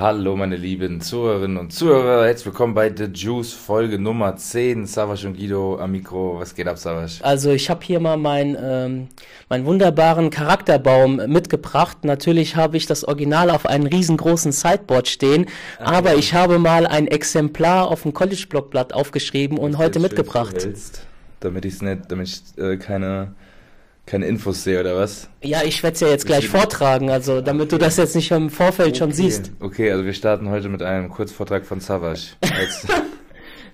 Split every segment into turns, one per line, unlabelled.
Hallo meine lieben Zuhörerinnen und Zuhörer, herzlich willkommen bei The Juice Folge Nummer 10. Savasch und Guido am Mikro, was geht ab Savasch?
Also ich habe hier mal meinen ähm, meinen wunderbaren Charakterbaum mitgebracht. Natürlich habe ich das Original auf einem riesengroßen Sideboard stehen,
Ah,
aber
ja.
ich habe mal ein Exemplar auf dem College-Blockblatt aufgeschrieben und heute mitgebracht.
zuhältst, damit ich's nicht, damit ich äh, keine, keine Infos sehe oder was?
Ja, ich werde es ja jetzt gleich vortragen, also damit du das jetzt nicht im Vorfeld schon siehst.
Okay, also wir starten heute mit einem Kurzvortrag von Savasch.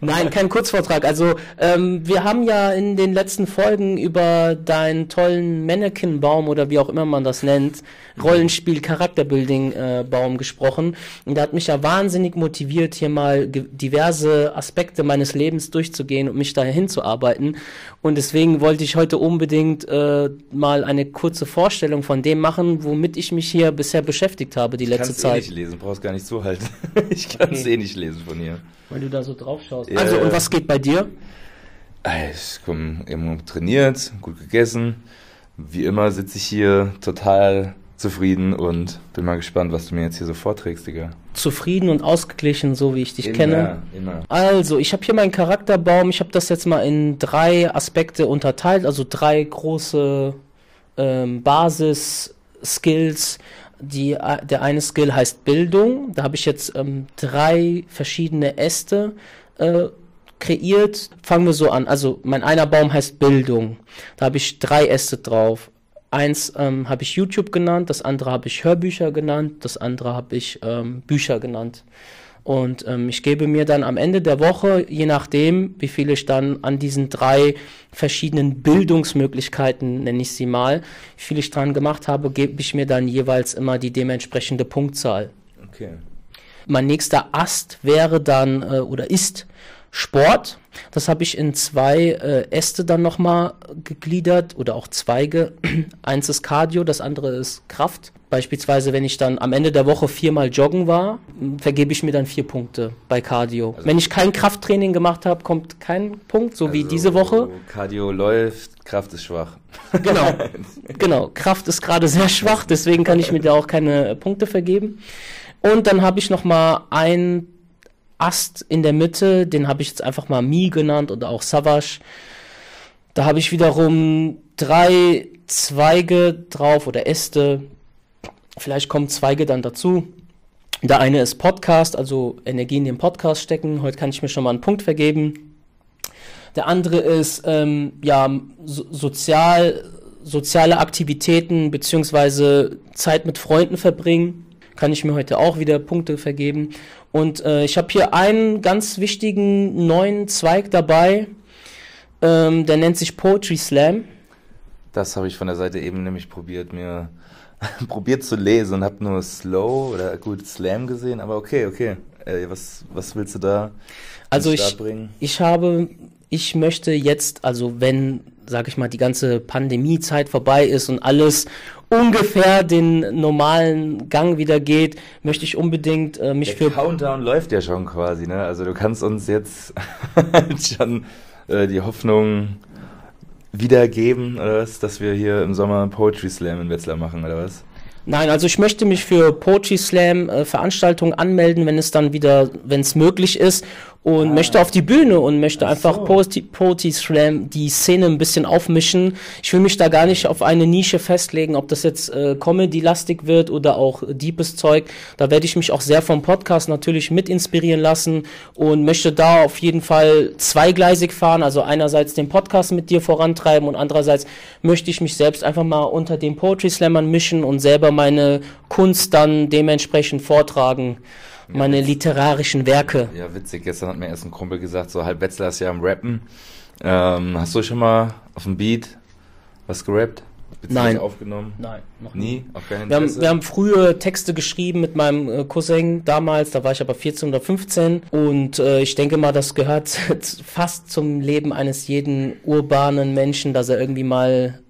Nein, kein Kurzvortrag. Also ähm, wir haben ja in den letzten Folgen über deinen tollen Mannequin-Baum oder wie auch immer man das nennt, Rollenspiel, Charakterbuilding-Baum gesprochen. Und der hat mich ja wahnsinnig motiviert, hier mal diverse Aspekte meines Lebens durchzugehen und mich dahin zu arbeiten. Und deswegen wollte ich heute unbedingt äh, mal eine kurze Vorstellung von dem machen, womit ich mich hier bisher beschäftigt habe die letzte
kannst eh
Zeit.
nicht lesen, brauchst gar nicht zuhalten. ich kann es
Okay.
eh nicht lesen von hier.
Weil du da so drauf schaust.
Ja,
also, und was geht bei dir?
Ich komme eben trainiert, gut gegessen. Wie immer sitze ich hier total zufrieden und bin mal gespannt, was du mir jetzt hier so vorträgst, Digga.
Zufrieden und ausgeglichen, so wie ich dich kenne.
Immer.
Also, ich habe hier meinen Charakterbaum. Ich habe das jetzt mal in drei Aspekte unterteilt, also drei große ähm, Basis-Skills. Die, äh, der eine Skill heißt Bildung. Da habe ich jetzt ähm, drei verschiedene Äste äh, kreiert. Fangen wir so an. Also, mein einer Baum heißt Bildung. Da habe ich drei Äste drauf. Eins ähm, habe ich YouTube genannt, das andere habe ich Hörbücher genannt, das andere habe ich ähm, Bücher genannt. Und ähm, ich gebe mir dann am Ende der Woche, je nachdem, wie viel ich dann an diesen drei verschiedenen Bildungsmöglichkeiten, nenne ich sie mal, wie viel ich dran gemacht habe, gebe ich mir dann jeweils immer die dementsprechende Punktzahl.
Okay.
Mein nächster Ast wäre dann äh, oder ist Sport. Das habe ich in zwei äh, Äste dann nochmal gegliedert oder auch Zweige. Eins ist Cardio, das andere ist Kraft. Beispielsweise, wenn ich dann am Ende der Woche viermal joggen war, vergebe ich mir dann vier Punkte bei Cardio.
Also-
wenn ich kein Krafttraining gemacht habe, kommt kein Punkt, so wie
Also,
diese Woche.
Cardio läuft, Kraft ist schwach.
Genau, genau. Kraft ist gerade sehr schwach, deswegen kann ich mir da auch keine äh, Punkte vergeben. Und dann habe ich noch mal einen Ast in der Mitte, den habe ich jetzt einfach mal Mi genannt oder auch Savage. Da habe ich wiederum drei Zweige drauf oder Äste. Vielleicht kommen Zweige dann dazu. Der eine ist Podcast, also Energie in den Podcast stecken. Heute kann ich mir schon mal einen Punkt vergeben. Der andere ist ähm, ja so, sozial, soziale Aktivitäten beziehungsweise Zeit mit Freunden verbringen. Kann ich mir heute auch wieder Punkte vergeben. Und äh, ich habe hier einen ganz wichtigen neuen Zweig dabei. Ähm, der nennt sich Poetry Slam.
Das habe ich von der Seite eben nämlich probiert, mir probiert zu lesen und habe nur Slow oder gut Slam gesehen, aber okay, okay. Äh, was, was willst du da
Also ich, ich habe, ich möchte jetzt, also wenn, sag ich mal, die ganze Pandemiezeit vorbei ist und alles ungefähr den normalen Gang wieder geht, möchte ich unbedingt äh, mich
Der
für
Countdown läuft ja schon quasi, ne? Also du kannst uns jetzt schon äh, die Hoffnung wiedergeben, oder was, dass wir hier im Sommer Poetry Slam in Wetzlar machen, oder was?
Nein, also ich möchte mich für Poetry Slam äh, Veranstaltungen anmelden, wenn es dann wieder, wenn es möglich ist und
Ah.
möchte auf die Bühne und möchte
Ach
einfach
so.
Poetry, Poetry Slam die Szene ein bisschen aufmischen. Ich will mich da gar nicht auf eine Nische festlegen, ob das jetzt äh, Comedy-lastig wird oder auch äh, deepes Zeug. Da werde ich mich auch sehr vom Podcast natürlich mit inspirieren lassen und möchte da auf jeden Fall zweigleisig fahren. Also einerseits den Podcast mit dir vorantreiben und andererseits möchte ich mich selbst einfach mal unter den Poetry Slammern mischen und selber meine Kunst dann dementsprechend vortragen. Meine literarischen Werke.
Ja, witzig. Gestern hat mir erst ein Kumpel gesagt, so halb Wetzlar ist ja am Rappen. Ähm, hast du schon mal auf dem Beat was gerappt? Beziehungsweise
Nein.
aufgenommen?
Nein, noch
Nie? Kein
Wir haben, wir haben frühe Texte geschrieben mit meinem äh, Cousin damals, da war ich aber 14 oder 15 und äh, ich denke mal, das gehört fast zum Leben eines jeden urbanen Menschen, dass er irgendwie mal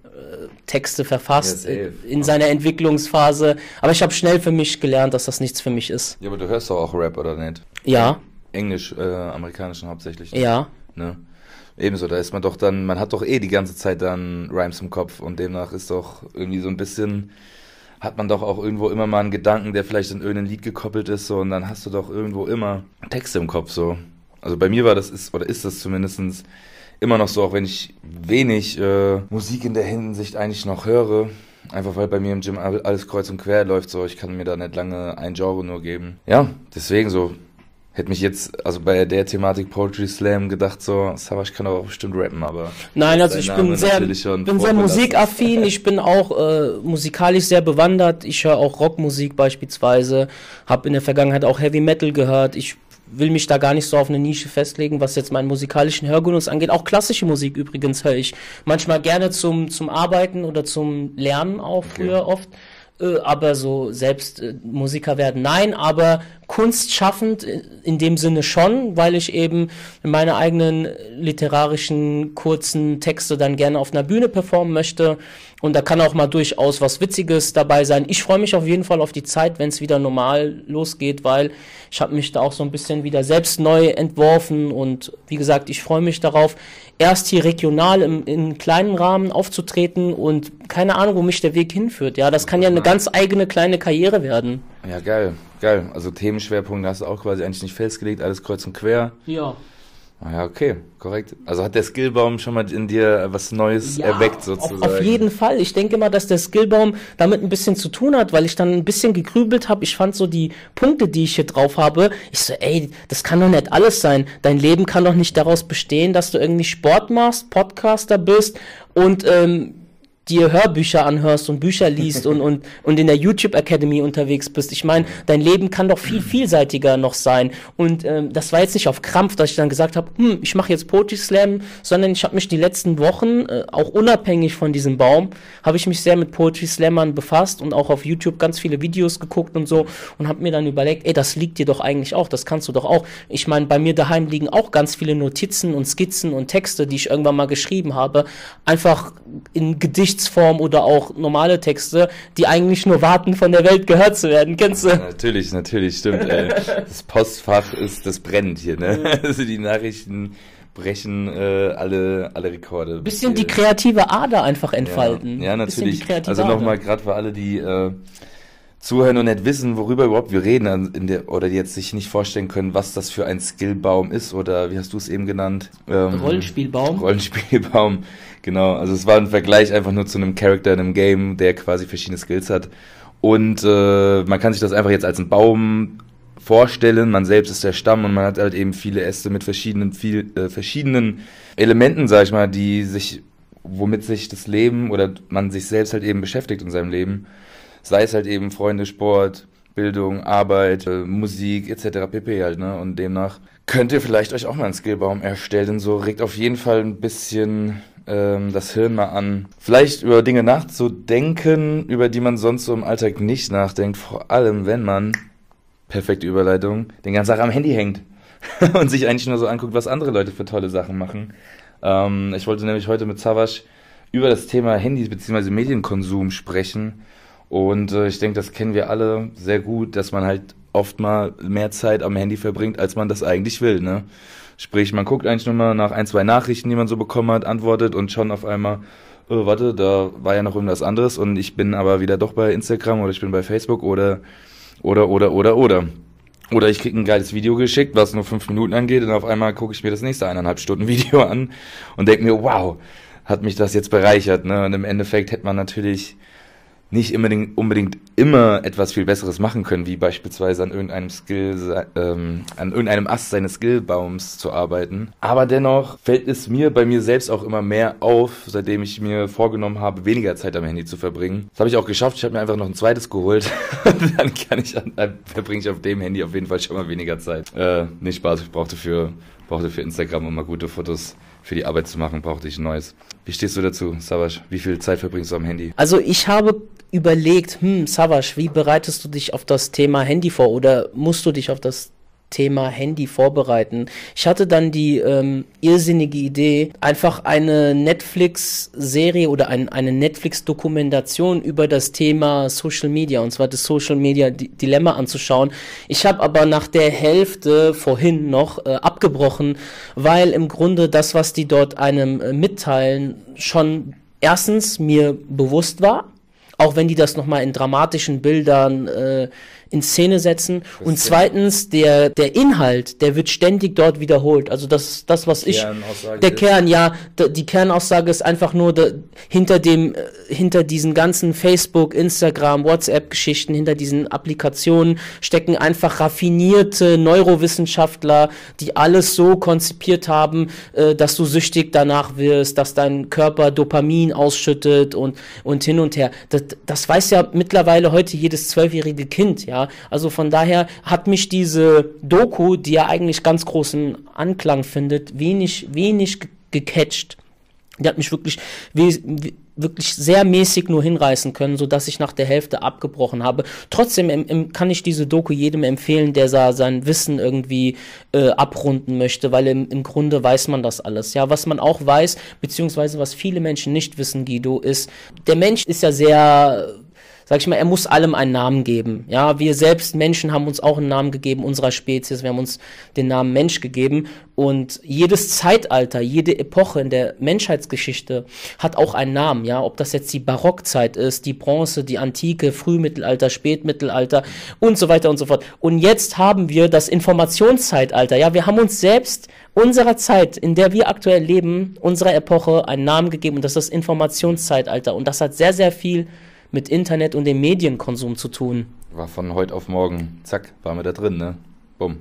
Texte verfasst
Ja,
in seiner Entwicklungsphase. Aber ich habe schnell für mich gelernt, dass das nichts für mich ist.
ja, aber du hörst doch auch Rap, oder nicht?
Ja,
Englisch, äh, amerikanischen hauptsächlich.
ja.
Ne? Ebenso, da ist man doch dann, man hat doch eh die ganze Zeit dann Rhymes im Kopf und demnach ist doch irgendwie so ein bisschen hat man doch auch irgendwo immer mal einen Gedanken, der vielleicht in irgendein Lied gekoppelt ist, so, und dann hast du doch irgendwo immer Texte im Kopf, so. Also bei mir war das, ist, oder ist das zumindestens immer noch so, auch wenn ich wenig äh, Musik in der Hinsicht eigentlich noch höre. Einfach weil bei mir im Gym alles kreuz und quer läuft, so ich kann mir da nicht lange ein Genre nur geben. Ja, deswegen so hätte mich jetzt, also bei der Thematik Poetry Slam gedacht, so, Savage kann auch bestimmt rappen, aber.
Nein, also ich bin sehr, bin sehr musikaffin, ich bin auch äh, musikalisch sehr bewandert, ich höre auch Rockmusik beispielsweise, habe in der Vergangenheit auch Heavy Metal gehört, ich will mich da gar nicht so auf eine Nische festlegen, was jetzt meinen musikalischen Hörgenuss angeht. Auch klassische Musik übrigens höre ich manchmal gerne zum, zum Arbeiten oder zum Lernen auch früher okay. oft. Äh, aber so selbst äh, Musiker werden, nein, aber kunstschaffend in dem Sinne schon, weil ich eben meine eigenen literarischen kurzen Texte dann gerne auf einer Bühne performen möchte. Und da kann auch mal durchaus was Witziges dabei sein. Ich freue mich auf jeden Fall auf die Zeit, wenn es wieder normal losgeht, weil ich habe mich da auch so ein bisschen wieder selbst neu entworfen. Und wie gesagt, ich freue mich darauf, erst hier regional im, in kleinen Rahmen aufzutreten und keine Ahnung, wo mich der Weg hinführt. Ja, das kann ja eine ganz eigene kleine Karriere werden.
Ja, geil, geil. Also Themenschwerpunkte hast du auch quasi eigentlich nicht festgelegt, alles kreuz und quer.
Ja.
Ah ja, okay, korrekt. Also hat der Skillbaum schon mal in dir was Neues ja, erweckt sozusagen?
Auf, auf jeden Fall. Ich denke mal, dass der Skillbaum damit ein bisschen zu tun hat, weil ich dann ein bisschen gegrübelt habe. Ich fand so die Punkte, die ich hier drauf habe, ich so, ey, das kann doch nicht alles sein. Dein Leben kann doch nicht daraus bestehen, dass du irgendwie Sport machst, Podcaster bist und ähm, dir Hörbücher anhörst und Bücher liest und, und, und in der YouTube Academy unterwegs bist. Ich meine, dein Leben kann doch viel vielseitiger noch sein. Und ähm, das war jetzt nicht auf Krampf, dass ich dann gesagt habe, hm, ich mache jetzt Poetry Slam, sondern ich habe mich die letzten Wochen, äh, auch unabhängig von diesem Baum, habe ich mich sehr mit Poetry Slammern befasst und auch auf YouTube ganz viele Videos geguckt und so und habe mir dann überlegt, ey, das liegt dir doch eigentlich auch, das kannst du doch auch. Ich meine, bei mir daheim liegen auch ganz viele Notizen und Skizzen und Texte, die ich irgendwann mal geschrieben habe, einfach in Gedicht Geschichtsform oder auch normale Texte, die eigentlich nur warten, von der Welt gehört zu werden. Kennst du?
Natürlich, natürlich, stimmt. Ey. Das Postfach ist, das brennt hier, ne? Also die Nachrichten brechen äh, alle, alle Rekorde.
Bisschen die kreative Ader einfach entfalten.
Ja, ja natürlich. Also nochmal, gerade für alle, die äh, zuhören und nicht wissen, worüber überhaupt wir reden, in der, oder die jetzt sich nicht vorstellen können, was das für ein Skillbaum ist, oder wie hast du es eben genannt?
Ähm, Rollenspielbaum.
Rollenspielbaum. Genau, also es war ein Vergleich einfach nur zu einem Charakter in einem Game, der quasi verschiedene Skills hat. Und äh, man kann sich das einfach jetzt als einen Baum vorstellen. Man selbst ist der Stamm und man hat halt eben viele Äste mit verschiedenen, viel, äh, verschiedenen Elementen, sag ich mal, die sich, womit sich das Leben oder man sich selbst halt eben beschäftigt in seinem Leben. Sei es halt eben Freunde, Sport, Bildung, Arbeit, äh, Musik etc. pp. halt, ne? Und demnach könnt ihr vielleicht euch auch mal einen Skillbaum erstellen. So regt auf jeden Fall ein bisschen ähm, das Hirn mal an, vielleicht über Dinge nachzudenken, über die man sonst so im Alltag nicht nachdenkt, vor allem wenn man, perfekte Überleitung, den ganzen Tag am Handy hängt und sich eigentlich nur so anguckt, was andere Leute für tolle Sachen machen. Ähm, ich wollte nämlich heute mit Savasch über das Thema Handys bzw. Medienkonsum sprechen. Und äh, ich denke, das kennen wir alle sehr gut, dass man halt oft mal mehr Zeit am Handy verbringt, als man das eigentlich will. Ne? Sprich, man guckt eigentlich nur mal nach ein, zwei Nachrichten, die man so bekommen hat, antwortet und schon auf einmal, oh, warte, da war ja noch irgendwas anderes und ich bin aber wieder doch bei Instagram oder ich bin bei Facebook oder, oder, oder, oder, oder. Oder ich krieg ein geiles Video geschickt, was nur fünf Minuten angeht und auf einmal gucke ich mir das nächste eineinhalb Stunden Video an und denke mir, wow, hat mich das jetzt bereichert. Ne? Und im Endeffekt hätte man natürlich nicht unbedingt, unbedingt immer etwas viel Besseres machen können, wie beispielsweise an irgendeinem Skill, ähm, an irgendeinem Ast seines Skillbaums zu arbeiten. Aber dennoch fällt es mir bei mir selbst auch immer mehr auf, seitdem ich mir vorgenommen habe, weniger Zeit am Handy zu verbringen. Das habe ich auch geschafft. Ich habe mir einfach noch ein zweites geholt. dann kann ich, dann verbringe ich auf dem Handy auf jeden Fall schon mal weniger Zeit. Äh, nicht Spaß. Ich brauchte für, brauchte für Instagram immer gute Fotos für die Arbeit zu machen, brauchte ich ein neues. Wie stehst du dazu, Savasch? Wie viel Zeit verbringst du am Handy?
Also ich habe überlegt, hm, Savasch, wie bereitest du dich auf das Thema Handy vor oder musst du dich auf das Thema Handy vorbereiten. Ich hatte dann die ähm, irrsinnige Idee, einfach eine Netflix-Serie oder ein, eine Netflix-Dokumentation über das Thema Social Media, und zwar das Social Media Dilemma anzuschauen. Ich habe aber nach der Hälfte vorhin noch äh, abgebrochen, weil im Grunde das, was die dort einem äh, mitteilen, schon erstens mir bewusst war auch wenn die das nochmal in dramatischen Bildern äh, in Szene setzen. Das und zweitens, der, der Inhalt, der wird ständig dort wiederholt. Also das, das was ich, der Kern, ja, die Kernaussage ist einfach nur de, hinter dem, äh, hinter diesen ganzen Facebook, Instagram, WhatsApp-Geschichten, hinter diesen Applikationen stecken einfach raffinierte Neurowissenschaftler, die alles so konzipiert haben, äh, dass du süchtig danach wirst, dass dein Körper Dopamin ausschüttet und, und hin und her. Das, das weiß ja mittlerweile heute jedes zwölfjährige Kind, ja. Also von daher hat mich diese Doku, die ja eigentlich ganz großen Anklang findet, wenig, wenig gecatcht. Die hat mich wirklich, wirklich sehr mäßig nur hinreißen können, so dass ich nach der Hälfte abgebrochen habe. Trotzdem kann ich diese Doku jedem empfehlen, der sein Wissen irgendwie äh, abrunden möchte, weil im, im Grunde weiß man das alles. Ja, was man auch weiß, beziehungsweise was viele Menschen nicht wissen, Guido, ist, der Mensch ist ja sehr sag ich mal, er muss allem einen Namen geben. Ja, wir selbst Menschen haben uns auch einen Namen gegeben, unserer Spezies, wir haben uns den Namen Mensch gegeben. Und jedes Zeitalter, jede Epoche in der Menschheitsgeschichte hat auch einen Namen, ja, ob das jetzt die Barockzeit ist, die Bronze, die Antike, Frühmittelalter, Spätmittelalter und so weiter und so fort. Und jetzt haben wir das Informationszeitalter, ja, wir haben uns selbst unserer Zeit, in der wir aktuell leben, unserer Epoche einen Namen gegeben. Und das ist das Informationszeitalter. Und das hat sehr, sehr viel mit Internet und dem Medienkonsum zu tun.
War von heute auf morgen, zack, waren wir da drin, ne? Bumm.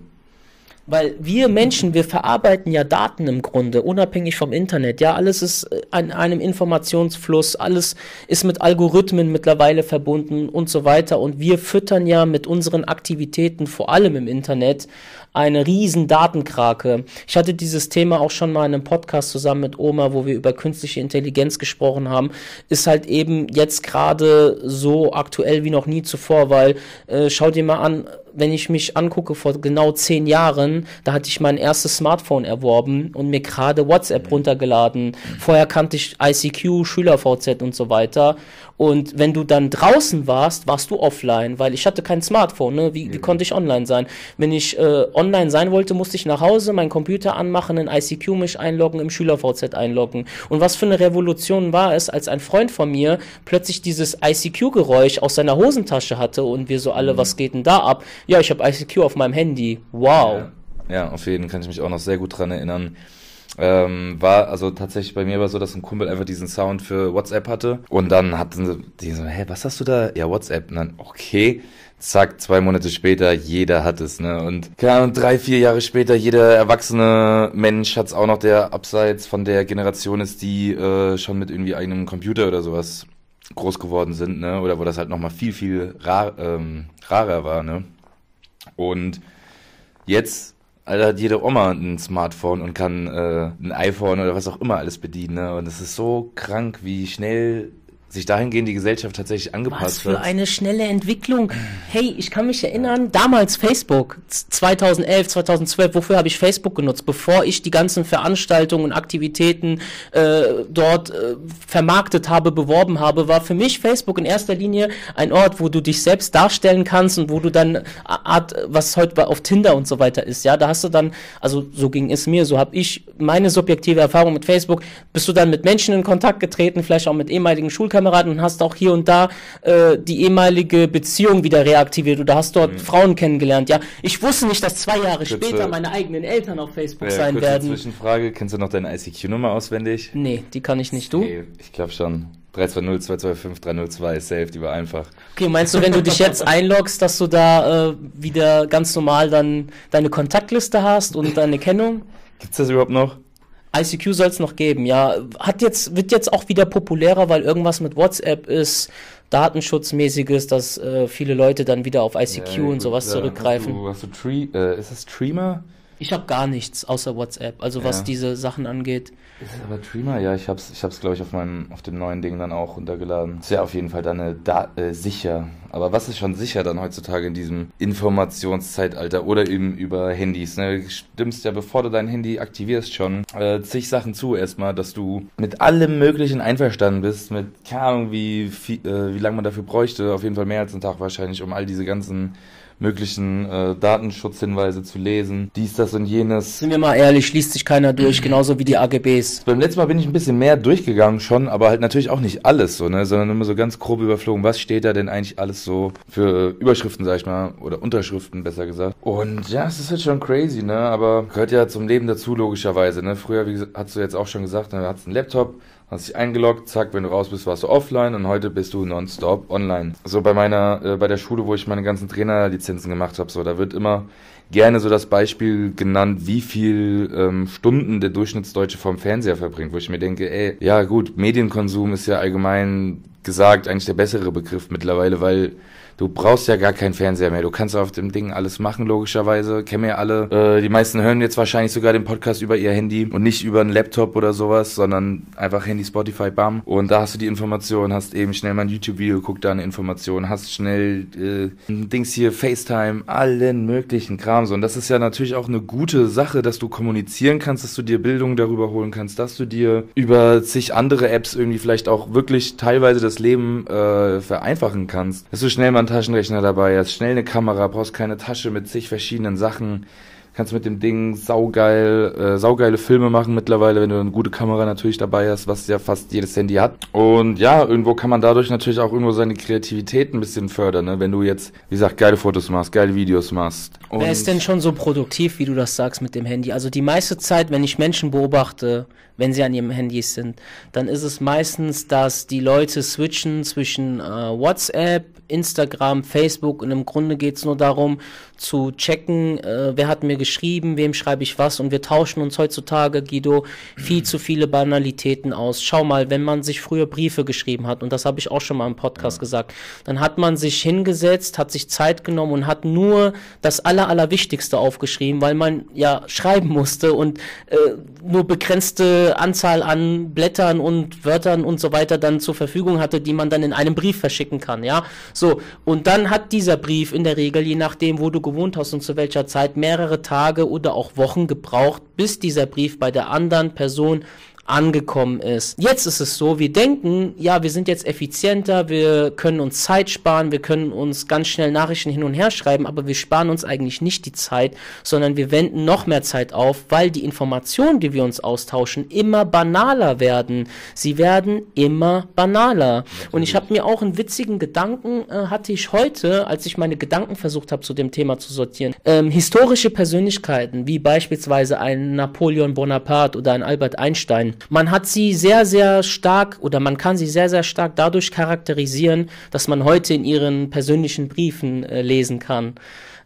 Weil wir Menschen, wir verarbeiten ja Daten im Grunde, unabhängig vom Internet. Ja, alles ist an einem Informationsfluss, alles ist mit Algorithmen mittlerweile verbunden und so weiter. Und wir füttern ja mit unseren Aktivitäten, vor allem im Internet, eine riesen Datenkrake. Ich hatte dieses Thema auch schon mal in einem Podcast zusammen mit Oma, wo wir über künstliche Intelligenz gesprochen haben, ist halt eben jetzt gerade so aktuell wie noch nie zuvor, weil äh, schau dir mal an, wenn ich mich angucke, vor genau zehn Jahren, da hatte ich mein erstes Smartphone erworben und mir gerade WhatsApp runtergeladen. Vorher kannte ich ICQ, SchülerVZ und so weiter. Und wenn du dann draußen warst, warst du offline, weil ich hatte kein Smartphone. Ne? Wie, wie konnte ich online sein? Wenn ich äh, online sein wollte, musste ich nach Hause meinen Computer anmachen, in ICQ mich einloggen, im SchülerVZ einloggen. Und was für eine Revolution war es, als ein Freund von mir plötzlich dieses ICQ-Geräusch aus seiner Hosentasche hatte und wir so alle, mhm. was geht denn da ab? Ja, ich habe ICQ auf meinem Handy. Wow.
Ja, ja, auf jeden Fall kann ich mich auch noch sehr gut dran erinnern. Ähm, war, also tatsächlich bei mir war so, dass ein Kumpel einfach diesen Sound für WhatsApp hatte. Und dann hatten sie die so, hä, was hast du da? Ja, WhatsApp. Und dann, okay. Zack, zwei Monate später, jeder hat es, ne? Und keine Ahnung, drei, vier Jahre später, jeder erwachsene Mensch hat es auch noch, der abseits von der Generation ist, die äh, schon mit irgendwie einem Computer oder sowas groß geworden sind, ne? Oder wo das halt nochmal viel, viel rar, ähm, rarer war, ne? Und jetzt Alter, hat jede Oma ein Smartphone und kann äh, ein iPhone oder was auch immer alles bedienen. Ne? Und es ist so krank, wie schnell sich dahingehend die Gesellschaft tatsächlich angepasst. Was
für wird. eine schnelle Entwicklung. Hey, ich kann mich erinnern, damals Facebook, 2011, 2012, wofür habe ich Facebook genutzt? Bevor ich die ganzen Veranstaltungen und Aktivitäten äh, dort äh, vermarktet habe, beworben habe, war für mich Facebook in erster Linie ein Ort, wo du dich selbst darstellen kannst und wo du dann Art, was heute auf Tinder und so weiter ist, ja, da hast du dann, also so ging es mir, so habe ich meine subjektive Erfahrung mit Facebook, bist du dann mit Menschen in Kontakt getreten, vielleicht auch mit ehemaligen Schulkameraden, Kameraden und hast auch hier und da äh, die ehemalige Beziehung wieder reaktiviert oder hast dort mhm. Frauen kennengelernt. Ja, ich wusste nicht, dass zwei Jahre kurze, später meine eigenen Eltern auf Facebook ja, sein werden.
Zwischenfrage, kennst du noch deine ICQ-Nummer auswendig?
Nee, die kann ich nicht. Du? Nee,
ich glaube schon. 320 225 302 safe, die war einfach.
Okay, meinst du, wenn du dich jetzt einloggst, dass du da äh, wieder ganz normal dann deine Kontaktliste hast und deine Kennung?
Gibt's das überhaupt noch?
ICQ soll es noch geben, ja. Hat jetzt, wird jetzt auch wieder populärer, weil irgendwas mit WhatsApp ist, Datenschutzmäßiges, dass äh, viele Leute dann wieder auf ICQ ja, und sowas zurückgreifen.
Hast du, hast du Tree, äh, ist das Streamer?
Ich habe gar nichts außer WhatsApp, also ja. was diese Sachen angeht.
Ist aber Dreamer, ja, ich hab's, ich hab's glaube ich auf meinem, auf dem neuen Ding dann auch runtergeladen. Ist ja auf jeden Fall dann eine da äh, sicher. Aber was ist schon sicher dann heutzutage in diesem Informationszeitalter oder eben über Handys? Ne? Du stimmst ja, bevor du dein Handy aktivierst, schon äh, zig Sachen zu erstmal, dass du mit allem Möglichen einverstanden bist, mit keine Ahnung, wie, viel, äh, wie lange man dafür bräuchte. Auf jeden Fall mehr als einen Tag wahrscheinlich, um all diese ganzen möglichen äh, Datenschutzhinweise zu lesen, dies, das und jenes.
Sind wir mal ehrlich, liest sich keiner durch, genauso wie die AGBs.
Beim letzten Mal bin ich ein bisschen mehr durchgegangen schon, aber halt natürlich auch nicht alles so, ne, sondern immer so ganz grob überflogen, was steht da denn eigentlich alles so für Überschriften, sag ich mal, oder Unterschriften besser gesagt. Und ja, es ist halt schon crazy, ne, aber gehört ja zum Leben dazu logischerweise, ne. Früher, wie hast du jetzt auch schon gesagt, ne, hast einen Laptop, hast dich eingeloggt, zack, wenn du raus bist, warst du offline und heute bist du nonstop online. So bei meiner, äh, bei der Schule, wo ich meine ganzen Trainerlizenzen gemacht habe, so, da wird immer gerne so das Beispiel genannt, wie viel ähm, Stunden der Durchschnittsdeutsche vorm Fernseher verbringt, wo ich mir denke, ey, ja gut, Medienkonsum ist ja allgemein gesagt eigentlich der bessere Begriff mittlerweile, weil du brauchst ja gar keinen Fernseher mehr. Du kannst auf dem Ding alles machen, logischerweise. Kennen wir alle. Äh, die meisten hören jetzt wahrscheinlich sogar den Podcast über ihr Handy und nicht über einen Laptop oder sowas, sondern einfach Handy, Spotify, bam. Und da hast du die Information, hast eben schnell mal ein YouTube-Video, guck da eine Information, hast schnell äh, Dings hier, FaceTime, allen möglichen Kram. So. Und das ist ja natürlich auch eine gute Sache, dass du kommunizieren kannst, dass du dir Bildung darüber holen kannst, dass du dir über zig andere Apps irgendwie vielleicht auch wirklich teilweise das Leben äh, vereinfachen kannst. Dass du schnell mal Taschenrechner dabei hast, schnell eine Kamera, brauchst keine Tasche mit zig verschiedenen Sachen. Kannst mit dem Ding saugeil, äh, saugeile Filme machen mittlerweile, wenn du eine gute Kamera natürlich dabei hast, was ja fast jedes Handy hat. Und ja, irgendwo kann man dadurch natürlich auch irgendwo seine Kreativität ein bisschen fördern, ne? wenn du jetzt, wie gesagt, geile Fotos machst, geile Videos machst.
Und Wer ist denn schon so produktiv, wie du das sagst mit dem Handy? Also die meiste Zeit, wenn ich Menschen beobachte, wenn sie an ihrem Handy sind, dann ist es meistens, dass die Leute switchen zwischen äh, WhatsApp, Instagram, Facebook und im Grunde geht es nur darum zu checken, äh, wer hat mir geschrieben, wem schreibe ich was und wir tauschen uns heutzutage, Guido, viel zu viele Banalitäten aus. Schau mal, wenn man sich früher Briefe geschrieben hat, und das habe ich auch schon mal im Podcast ja. gesagt, dann hat man sich hingesetzt, hat sich Zeit genommen und hat nur das Aller, Allerwichtigste aufgeschrieben, weil man ja schreiben musste und äh, nur begrenzte Anzahl an Blättern und Wörtern und so weiter dann zur Verfügung hatte, die man dann in einem Brief verschicken kann, ja. So, und dann hat dieser Brief in der Regel, je nachdem, wo du gewohnt hast und zu welcher Zeit, mehrere Tage oder auch Wochen gebraucht, bis dieser Brief bei der anderen Person angekommen ist. Jetzt ist es so, wir denken, ja, wir sind jetzt effizienter, wir können uns Zeit sparen, wir können uns ganz schnell Nachrichten hin und her schreiben, aber wir sparen uns eigentlich nicht die Zeit, sondern wir wenden noch mehr Zeit auf, weil die Informationen, die wir uns austauschen, immer banaler werden. Sie werden immer banaler. Und ich habe mir auch einen witzigen Gedanken, äh, hatte ich heute, als ich meine Gedanken versucht habe, zu dem Thema zu sortieren. Ähm, historische Persönlichkeiten, wie beispielsweise ein Napoleon Bonaparte oder ein Albert Einstein, man hat sie sehr, sehr stark oder man kann sie sehr, sehr stark dadurch charakterisieren, dass man heute in ihren persönlichen Briefen äh, lesen kann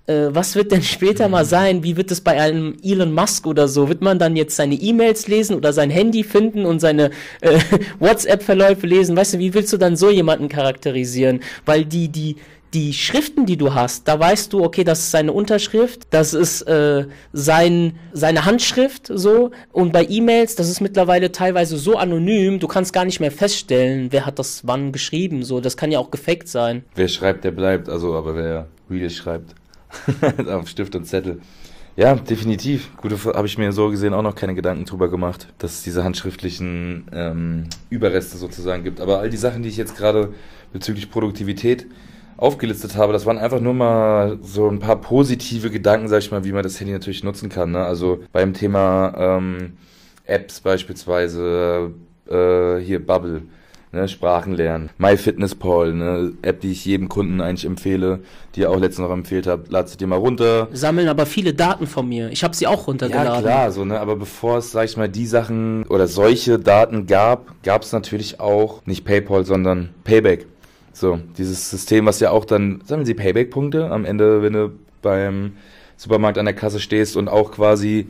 äh, was wird denn später mal sein? Wie wird es bei einem Elon Musk oder so? Wird man dann jetzt seine E-Mails lesen oder sein Handy finden und seine äh, WhatsApp-Verläufe lesen? Weißt du, wie willst du dann so jemanden charakterisieren? Weil die, die, die Schriften, die du hast, da weißt du, okay, das ist seine Unterschrift, das ist äh, sein, seine Handschrift so. Und bei E-Mails, das ist mittlerweile teilweise so anonym, du kannst gar nicht mehr feststellen, wer hat das wann geschrieben. So, das kann ja auch gefaked sein.
Wer schreibt, der bleibt. Also, aber wer real schreibt, auf Stift und Zettel. Ja, definitiv. Gut, habe ich mir so gesehen auch noch keine Gedanken drüber gemacht, dass es diese handschriftlichen ähm, Überreste sozusagen gibt. Aber all die Sachen, die ich jetzt gerade bezüglich Produktivität aufgelistet habe, das waren einfach nur mal so ein paar positive Gedanken, sag ich mal, wie man das Handy natürlich nutzen kann. Ne? Also beim Thema ähm, Apps beispielsweise, äh, hier Bubble. Ne, Sprachen lernen. MyFitnessPal, ne, App, die ich jedem Kunden eigentlich empfehle, die ihr auch letztens noch empfehlt habt, lad sie dir mal runter.
Sammeln aber viele Daten von mir. Ich habe sie auch runtergeladen.
Ja klar, so ne, aber bevor es, sag ich mal, die Sachen oder solche Daten gab, gab es natürlich auch nicht PayPal, sondern Payback. So, dieses System, was ja auch dann, sammeln Sie Payback-Punkte am Ende, wenn du beim Supermarkt an der Kasse stehst und auch quasi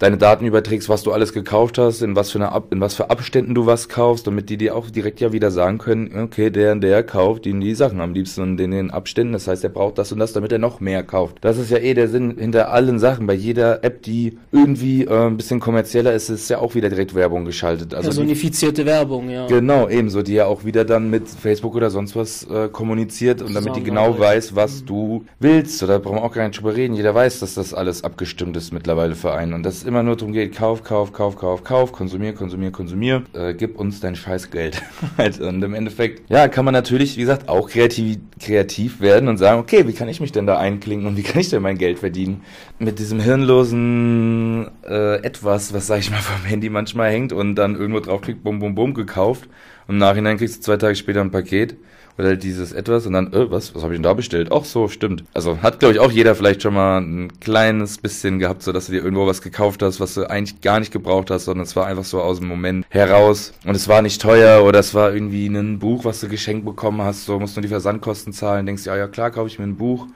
deine Daten überträgst, was du alles gekauft hast, in was für eine Ab in was für Abständen du was kaufst, damit die dir auch direkt ja wieder sagen können, okay, der und der kauft die, die Sachen am liebsten und in den Abständen, das heißt, er braucht das und das, damit er noch mehr kauft. Das ist ja eh der Sinn hinter allen Sachen. Bei jeder App, die irgendwie äh, ein bisschen kommerzieller ist, ist ja auch wieder direkt Werbung geschaltet.
Also Personifizierte die, Werbung, ja.
Genau, ebenso, die ja auch wieder dann mit Facebook oder sonst was äh, kommuniziert und damit die genau weiß, was mhm. du willst. Oder brauchen wir auch gar nicht drüber reden. Jeder weiß, dass das alles abgestimmt ist mittlerweile für einen. Und das immer nur darum geht, kauf, kauf, kauf, kauf, kauf, konsumier, konsumier, konsumier, äh, gib uns dein Scheißgeld. Halt, und im Endeffekt, ja, kann man natürlich, wie gesagt, auch kreativ, kreativ werden und sagen, okay, wie kann ich mich denn da einklinken und wie kann ich denn mein Geld verdienen? Mit diesem hirnlosen äh, Etwas, was, sag ich mal, vom Handy manchmal hängt und dann irgendwo draufklickt, bum, bum, bum, gekauft. Und im Nachhinein kriegst du zwei Tage später ein Paket oder halt dieses etwas und dann, äh, was, was habe ich denn da bestellt? Ach so, stimmt. Also hat, glaube ich, auch jeder vielleicht schon mal ein kleines bisschen gehabt, so dass du dir irgendwo was gekauft hast, was du eigentlich gar nicht gebraucht hast, sondern es war einfach so aus dem Moment heraus und es war nicht teuer oder es war irgendwie ein Buch, was du geschenkt bekommen hast, so musst du die Versandkosten zahlen, denkst ja, ja klar, kaufe ich mir ein Buch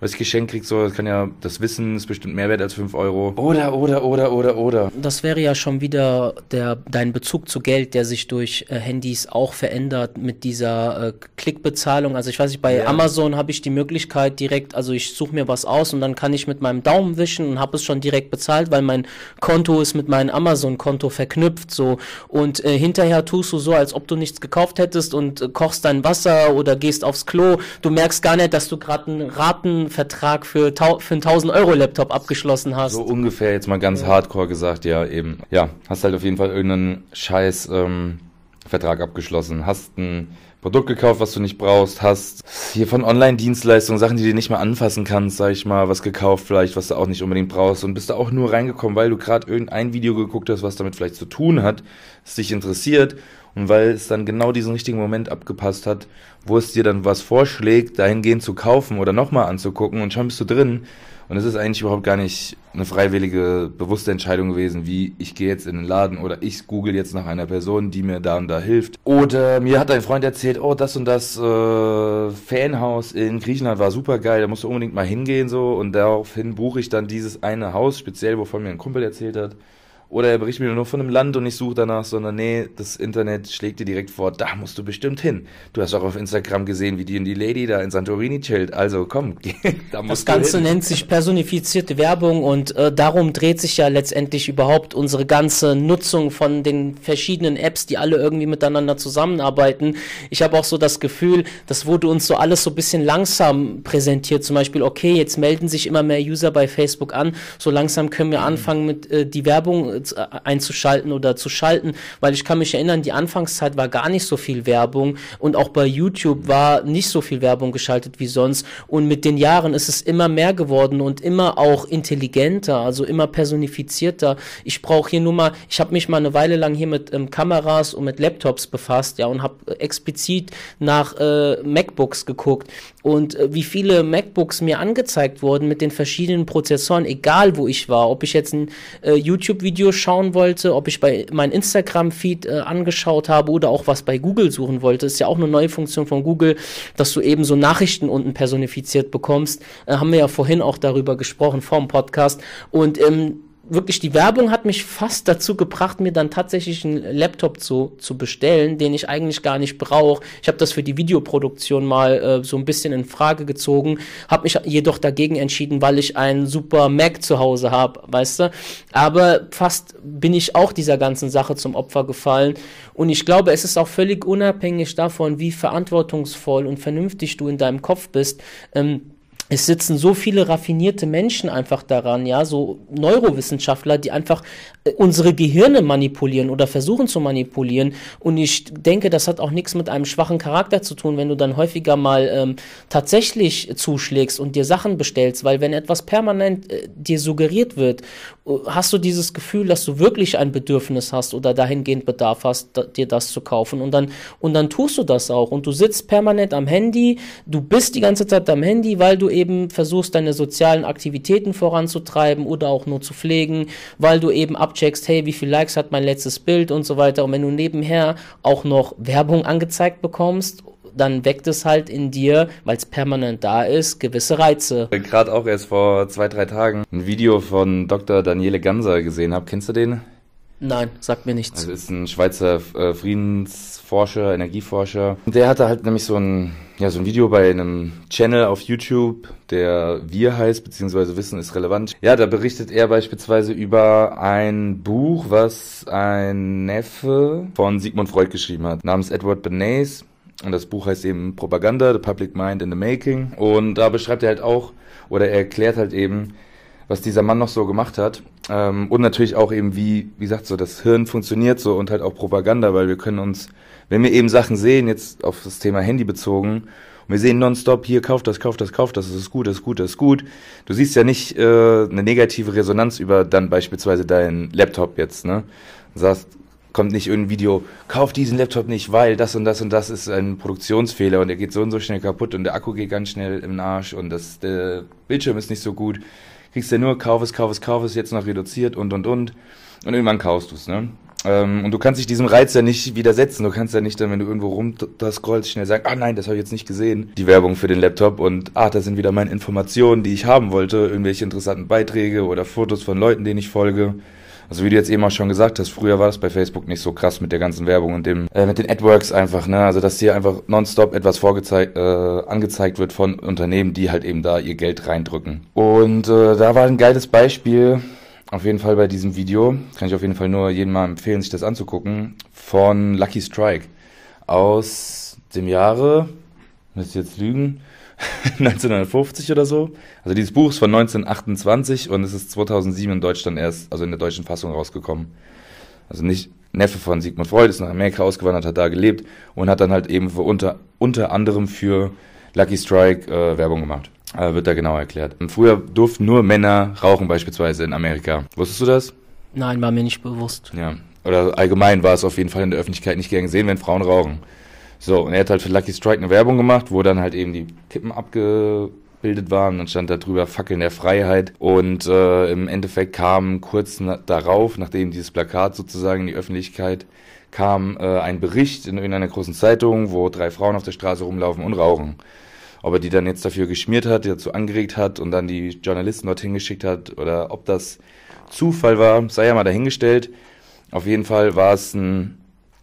was ich geschenkt krieg, so, das kann ja, das Wissen ist bestimmt mehr wert als 5 Euro. Oder, oder, oder, oder, oder.
Das wäre ja schon wieder der, dein Bezug zu Geld, der sich durch äh, Handys auch verändert mit dieser äh, Klickbezahlung. Also ich weiß nicht, bei ja. Amazon habe ich die Möglichkeit direkt, also ich suche mir was aus und dann kann ich mit meinem Daumen wischen und habe es schon direkt bezahlt, weil mein Konto ist mit meinem Amazon-Konto verknüpft, so. Und äh, hinterher tust du so, als ob du nichts gekauft hättest und äh, kochst dein Wasser oder gehst aufs Klo. Du merkst gar nicht, dass du gerade einen Raten Vertrag für, für einen 1000 Euro Laptop abgeschlossen hast.
So ungefähr jetzt mal ganz ja. hardcore gesagt, ja eben. Ja, hast halt auf jeden Fall irgendeinen scheiß ähm, Vertrag abgeschlossen, hast ein Produkt gekauft, was du nicht brauchst, hast hier von Online-Dienstleistungen Sachen, die du nicht mehr anfassen kannst, sag ich mal, was gekauft vielleicht, was du auch nicht unbedingt brauchst und bist da auch nur reingekommen, weil du gerade irgendein Video geguckt hast, was damit vielleicht zu tun hat, es dich interessiert und weil es dann genau diesen richtigen Moment abgepasst hat, wo es dir dann was vorschlägt, dahingehend zu kaufen oder nochmal anzugucken und schon bist du drin. Und es ist eigentlich überhaupt gar nicht eine freiwillige, bewusste Entscheidung gewesen, wie ich gehe jetzt in den Laden oder ich google jetzt nach einer Person, die mir da und da hilft. Oder mir hat ein Freund erzählt, oh, das und das äh, Fanhaus in Griechenland war super geil, da musst du unbedingt mal hingehen so. Und daraufhin buche ich dann dieses eine Haus, speziell wovon mir ein Kumpel erzählt hat. Oder er berichtet mir nur von einem Land und ich suche danach, sondern nee, das Internet schlägt dir direkt vor, da musst du bestimmt hin. Du hast auch auf Instagram gesehen, wie die und die Lady da in Santorini chillt. Also komm,
da musst Das Ganze hin. nennt sich personifizierte Werbung und äh, darum dreht sich ja letztendlich überhaupt unsere ganze Nutzung von den verschiedenen Apps, die alle irgendwie miteinander zusammenarbeiten. Ich habe auch so das Gefühl, das wurde uns so alles so ein bisschen langsam präsentiert. Zum Beispiel, okay, jetzt melden sich immer mehr User bei Facebook an. So langsam können wir anfangen mit äh, die Werbung äh, einzuschalten oder zu schalten, weil ich kann mich erinnern, die Anfangszeit war gar nicht so viel Werbung und auch bei YouTube war nicht so viel Werbung geschaltet wie sonst und mit den Jahren ist es immer mehr geworden und immer auch intelligenter, also immer personifizierter. Ich brauche hier nur mal, ich habe mich mal eine Weile lang hier mit ähm, Kameras und mit Laptops befasst, ja, und habe explizit nach äh, MacBooks geguckt und äh, wie viele MacBooks mir angezeigt wurden mit den verschiedenen Prozessoren, egal wo ich war, ob ich jetzt ein äh, YouTube-Video schauen wollte, ob ich bei meinem Instagram-Feed äh, angeschaut habe oder auch was bei Google suchen wollte, ist ja auch eine neue Funktion von Google, dass du eben so Nachrichten unten personifiziert bekommst. Äh, haben wir ja vorhin auch darüber gesprochen vor dem Podcast und ähm, wirklich die Werbung hat mich fast dazu gebracht, mir dann tatsächlich einen Laptop zu, zu bestellen, den ich eigentlich gar nicht brauche. Ich habe das für die Videoproduktion mal äh, so ein bisschen in Frage gezogen, habe mich jedoch dagegen entschieden, weil ich einen super Mac zu Hause habe, weißt du. Aber fast bin ich auch dieser ganzen Sache zum Opfer gefallen. Und ich glaube, es ist auch völlig unabhängig davon, wie verantwortungsvoll und vernünftig du in deinem Kopf bist. Ähm, es sitzen so viele raffinierte Menschen einfach daran, ja, so Neurowissenschaftler, die einfach äh, unsere Gehirne manipulieren oder versuchen zu manipulieren. Und ich denke, das hat auch nichts mit einem schwachen Charakter zu tun, wenn du dann häufiger mal ähm, tatsächlich zuschlägst und dir Sachen bestellst, weil wenn etwas permanent äh, dir suggeriert wird, äh, hast du dieses Gefühl, dass du wirklich ein Bedürfnis hast oder dahingehend Bedarf hast, da, dir das zu kaufen. Und dann, und dann tust du das auch. Und du sitzt permanent am Handy, du bist die ganze Zeit am Handy, weil du eben eben versuchst, deine sozialen Aktivitäten voranzutreiben oder auch nur zu pflegen, weil du eben abcheckst, hey, wie viele Likes hat mein letztes Bild und so weiter. Und wenn du nebenher auch noch Werbung angezeigt bekommst, dann weckt es halt in dir, weil es permanent da ist, gewisse Reize.
Gerade auch erst vor zwei, drei Tagen ein Video von Dr. Daniele Ganser gesehen habe. Kennst du den?
Nein, sagt mir nichts.
Also ist ein Schweizer äh, Friedensforscher, Energieforscher. Der hatte halt nämlich so ein, ja, so ein Video bei einem Channel auf YouTube, der Wir heißt, beziehungsweise Wissen ist relevant. Ja, da berichtet er beispielsweise über ein Buch, was ein Neffe von Sigmund Freud geschrieben hat, namens Edward Bernays. Und das Buch heißt eben Propaganda, The Public Mind in the Making. Und da beschreibt er halt auch, oder er erklärt halt eben, was dieser Mann noch so gemacht hat. Ähm, und natürlich auch eben, wie, wie gesagt, so das Hirn funktioniert so und halt auch Propaganda, weil wir können uns, wenn wir eben Sachen sehen, jetzt auf das Thema Handy bezogen, und wir sehen nonstop, hier, kauf das, kauf das, kauf das, das ist gut, das ist gut, das ist gut. Du siehst ja nicht äh, eine negative Resonanz über dann beispielsweise deinen Laptop jetzt, ne? Du sagst, kommt nicht irgendein Video, kauf diesen Laptop nicht, weil das und das und das ist ein Produktionsfehler und der geht so und so schnell kaputt und der Akku geht ganz schnell im Arsch und das, der Bildschirm ist nicht so gut. Kriegst ja nur, kauf es, kauf es, kauf es, jetzt noch reduziert und und und. Und irgendwann kaufst du es, ne? Ähm, und du kannst dich diesem Reiz ja nicht widersetzen. Du kannst ja nicht dann, wenn du irgendwo rum da scrollst, schnell sagen, ah nein, das habe ich jetzt nicht gesehen. Die Werbung für den Laptop und ah, da sind wieder meine Informationen, die ich haben wollte. Irgendwelche interessanten Beiträge oder Fotos von Leuten, denen ich folge. Also wie du jetzt eben auch schon gesagt hast, früher war das bei Facebook nicht so krass mit der ganzen Werbung und dem äh, mit den AdWorks einfach, ne? Also dass hier einfach nonstop etwas vorgezeigt, äh, angezeigt wird von Unternehmen, die halt eben da ihr Geld reindrücken. Und äh, da war ein geiles Beispiel, auf jeden Fall bei diesem Video, kann ich auf jeden Fall nur jedem mal empfehlen, sich das anzugucken, von Lucky Strike aus dem Jahre, müsste ich jetzt lügen, 1950 oder so. Also dieses Buch ist von 1928 und es ist 2007 in Deutschland erst, also in der deutschen Fassung rausgekommen. Also nicht Neffe von Sigmund Freud, ist nach Amerika ausgewandert, hat da gelebt und hat dann halt eben für unter, unter anderem für Lucky Strike äh, Werbung gemacht. Äh, wird da genau erklärt. Früher durften nur Männer rauchen beispielsweise in Amerika. Wusstest du das?
Nein, war mir nicht bewusst.
Ja. Oder allgemein war es auf jeden Fall in der Öffentlichkeit nicht gern gesehen, wenn Frauen rauchen. So, und er hat halt für Lucky Strike eine Werbung gemacht, wo dann halt eben die Kippen abgebildet waren. Dann stand da drüber Fackeln der Freiheit. Und äh, im Endeffekt kam kurz na darauf, nachdem dieses Plakat sozusagen in die Öffentlichkeit kam, äh, ein Bericht in irgendeiner großen Zeitung, wo drei Frauen auf der Straße rumlaufen und rauchen. Ob er die dann jetzt dafür geschmiert hat, dazu angeregt hat und dann die Journalisten dorthin geschickt hat oder ob das Zufall war, sei ja mal dahingestellt. Auf jeden Fall war es ein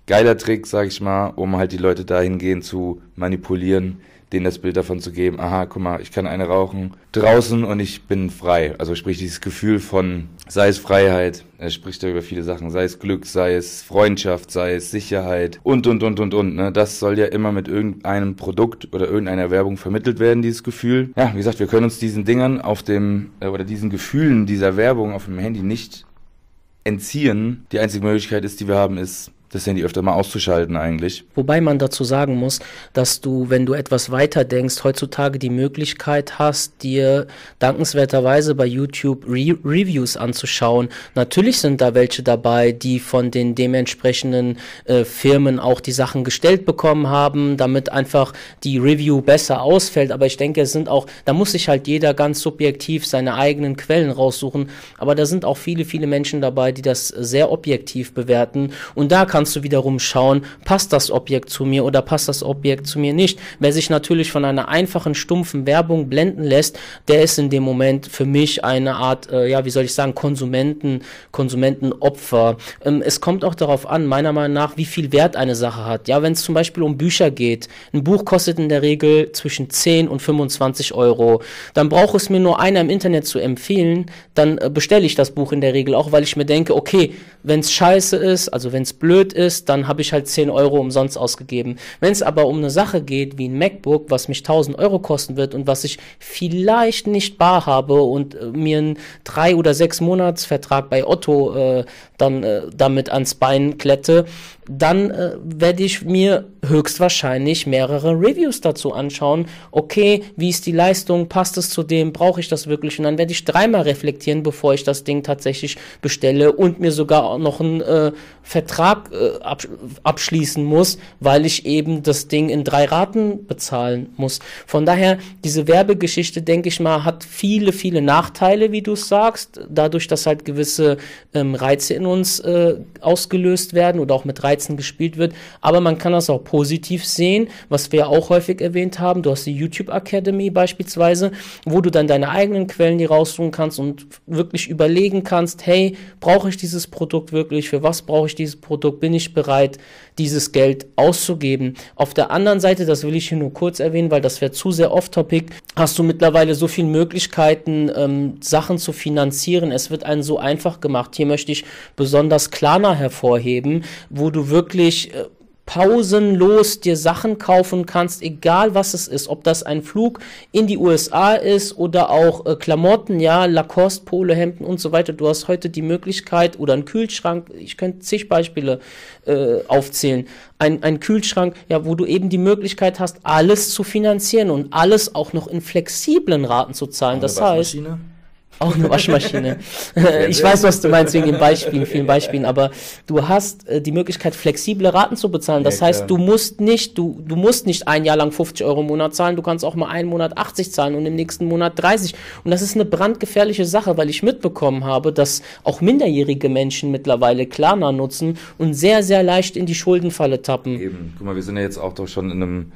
geiler Trick, sag ich mal, um halt die Leute dahingehend zu manipulieren, denen das Bild davon zu geben, aha, guck mal, ich kann eine rauchen draußen und ich bin frei. Also sprich dieses Gefühl von, sei es Freiheit, er spricht ja über viele Sachen, sei es Glück, sei es Freundschaft, sei es Sicherheit und, und, und, und, und. Ne? Das soll ja immer mit irgendeinem Produkt oder irgendeiner Werbung vermittelt werden, dieses Gefühl. Ja, wie gesagt, wir können uns diesen Dingern auf dem, äh, oder diesen Gefühlen dieser Werbung auf dem Handy nicht entziehen. Die einzige Möglichkeit ist, die wir haben, ist das Handy öfter mal auszuschalten eigentlich.
Wobei man dazu sagen muss, dass du, wenn du etwas weiter denkst, heutzutage die Möglichkeit hast, dir dankenswerterweise bei YouTube Re Reviews anzuschauen. Natürlich sind da welche dabei, die von den dementsprechenden äh, Firmen auch die Sachen gestellt bekommen haben, damit einfach die Review besser ausfällt. Aber ich denke, es sind auch, da muss sich halt jeder ganz subjektiv seine eigenen Quellen raussuchen. Aber da sind auch viele, viele Menschen dabei, die das sehr objektiv bewerten. Und da kann kannst du wiederum schauen, passt das Objekt zu mir oder passt das Objekt zu mir nicht. Wer sich natürlich von einer einfachen, stumpfen Werbung blenden lässt, der ist in dem Moment für mich eine Art, äh, ja, wie soll ich sagen, Konsumenten, Konsumentenopfer. Ähm, es kommt auch darauf an, meiner Meinung nach, wie viel Wert eine Sache hat. Ja, wenn es zum Beispiel um Bücher geht, ein Buch kostet in der Regel zwischen 10 und 25 Euro, dann braucht es mir nur einer im Internet zu empfehlen, dann äh, bestelle ich das Buch in der Regel auch, weil ich mir denke, okay, wenn es scheiße ist, also wenn es blöd blöd ist, dann habe ich halt 10 Euro umsonst ausgegeben. Wenn es aber um eine Sache geht, wie ein MacBook, was mich 1000 Euro kosten wird und was ich vielleicht nicht bar habe und äh, mir einen 3 oder 6 Monatsvertrag bei Otto äh, dann äh, damit ans Bein klette, dann äh, werde ich mir höchstwahrscheinlich mehrere Reviews dazu anschauen. Okay, wie ist die Leistung? Passt es zu dem? Brauche ich das wirklich? Und dann werde ich dreimal reflektieren, bevor ich das Ding tatsächlich bestelle und mir sogar auch noch einen äh, Vertrag äh, abschließen muss, weil ich eben das Ding in drei Raten bezahlen muss. Von daher, diese Werbegeschichte, denke ich mal, hat viele, viele Nachteile, wie du es sagst, dadurch, dass halt gewisse ähm, Reize in uns äh, ausgelöst werden oder auch mit Reizen gespielt wird. Aber man kann das auch positiv sehen, was wir auch häufig erwähnt haben. Du hast die YouTube Academy beispielsweise, wo du dann deine eigenen Quellen hier raussuchen kannst und wirklich überlegen kannst, hey, brauche ich dieses Produkt wirklich? Für was brauche ich dieses Produkt? Bin ich bereit, dieses Geld auszugeben? Auf der anderen Seite, das will ich hier nur kurz erwähnen, weil das wäre zu sehr off-topic, hast du mittlerweile so viele Möglichkeiten, ähm, Sachen zu finanzieren. Es wird einen so einfach gemacht. Hier möchte ich besonders Klarna hervorheben, wo du wirklich äh, pausenlos dir Sachen kaufen kannst, egal was es ist, ob das ein Flug in die USA ist oder auch äh, Klamotten, ja, Lacoste, Polohemden und so weiter. Du hast heute die Möglichkeit oder ein Kühlschrank, ich könnte zig Beispiele äh, aufzählen, ein, ein Kühlschrank, ja, wo du eben die Möglichkeit hast, alles zu finanzieren und alles auch noch in flexiblen Raten zu zahlen. Das heißt, auch eine Waschmaschine. ich weiß, was du meinst wegen den Beispielen, vielen Beispielen, aber du hast äh, die Möglichkeit, flexible Raten zu bezahlen. Das ja, heißt, du musst nicht, du, du musst nicht ein Jahr lang 50 Euro im Monat zahlen, du kannst auch mal einen Monat 80 zahlen und im nächsten Monat 30. Und das ist eine brandgefährliche Sache, weil ich mitbekommen habe, dass auch minderjährige Menschen mittlerweile Klarna nutzen und sehr, sehr leicht in die Schuldenfalle tappen.
Eben, guck mal, wir sind ja jetzt auch doch schon in einem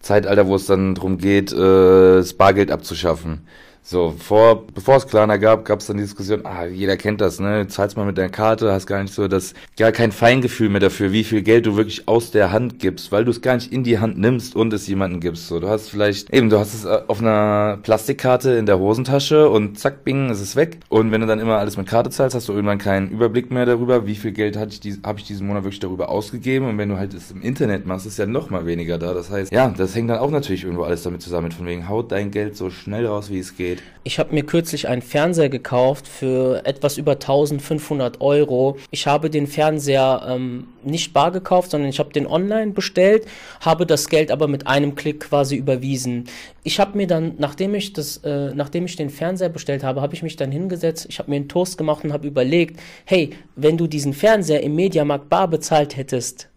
Zeitalter, wo es dann darum geht, äh, das Bargeld abzuschaffen. So, vor, bevor es Klarna gab, gab es dann die Diskussion, ah, jeder kennt das, ne? Zahlst mal mit deiner Karte, hast gar nicht so das, gar kein Feingefühl mehr dafür, wie viel Geld du wirklich aus der Hand gibst, weil du es gar nicht in die Hand nimmst und es jemandem gibst. So, du hast vielleicht, eben, du hast es äh, auf einer Plastikkarte in der Hosentasche und zack, bing, ist es weg. Und wenn du dann immer alles mit Karte zahlst, hast du irgendwann keinen Überblick mehr darüber, wie viel Geld hatte ich habe ich diesen Monat wirklich darüber ausgegeben. Und wenn du halt es im Internet machst, ist ja noch mal weniger da. Das heißt, ja, das hängt dann auch natürlich irgendwo alles damit zusammen, von wegen, haut dein Geld so schnell raus, wie es geht.
Ich habe mir kürzlich einen Fernseher gekauft für etwas über 1500 Euro. Ich habe den Fernseher ähm, nicht bar gekauft, sondern ich habe den online bestellt, habe das Geld aber mit einem Klick quasi überwiesen. Ich habe mir dann, nachdem ich das, äh, nachdem ich den Fernseher bestellt habe, habe ich mich dann hingesetzt, ich habe mir einen Toast gemacht und habe überlegt, hey, wenn du diesen Fernseher im Mediamarkt bar bezahlt hättest,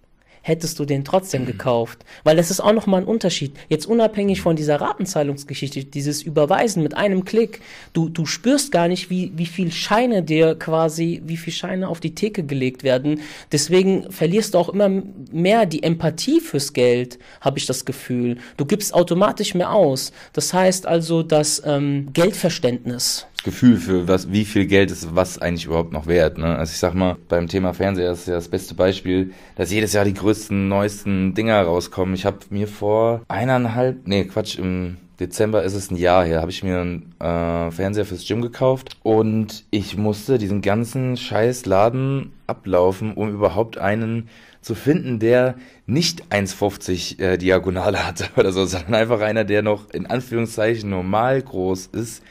hättest du den trotzdem gekauft. Weil das ist auch nochmal ein Unterschied. Jetzt unabhängig von dieser Ratenzahlungsgeschichte, dieses Überweisen mit einem Klick, du, du spürst gar nicht, wie, wie viel Scheine dir quasi, wie viel Scheine auf die Theke gelegt werden. Deswegen verlierst du auch immer mehr die Empathie fürs Geld, habe ich das Gefühl. Du gibst automatisch mehr aus. Das heißt also, das ähm, Geldverständnis
Gefühl für was, wie viel Geld ist was eigentlich überhaupt noch wert. Ne? Also ich sag mal, beim Thema Fernseher ist ja das beste Beispiel, dass jedes Jahr die größten, neuesten Dinger rauskommen. Ich habe mir vor eineinhalb, nee, Quatsch, im Dezember ist es ein Jahr her, habe ich mir einen äh, Fernseher fürs Gym gekauft und ich musste diesen ganzen scheiß Laden ablaufen, um überhaupt einen zu finden, der nicht 1,50 äh, Diagonale hatte oder so, sondern einfach einer, der noch in Anführungszeichen normal groß ist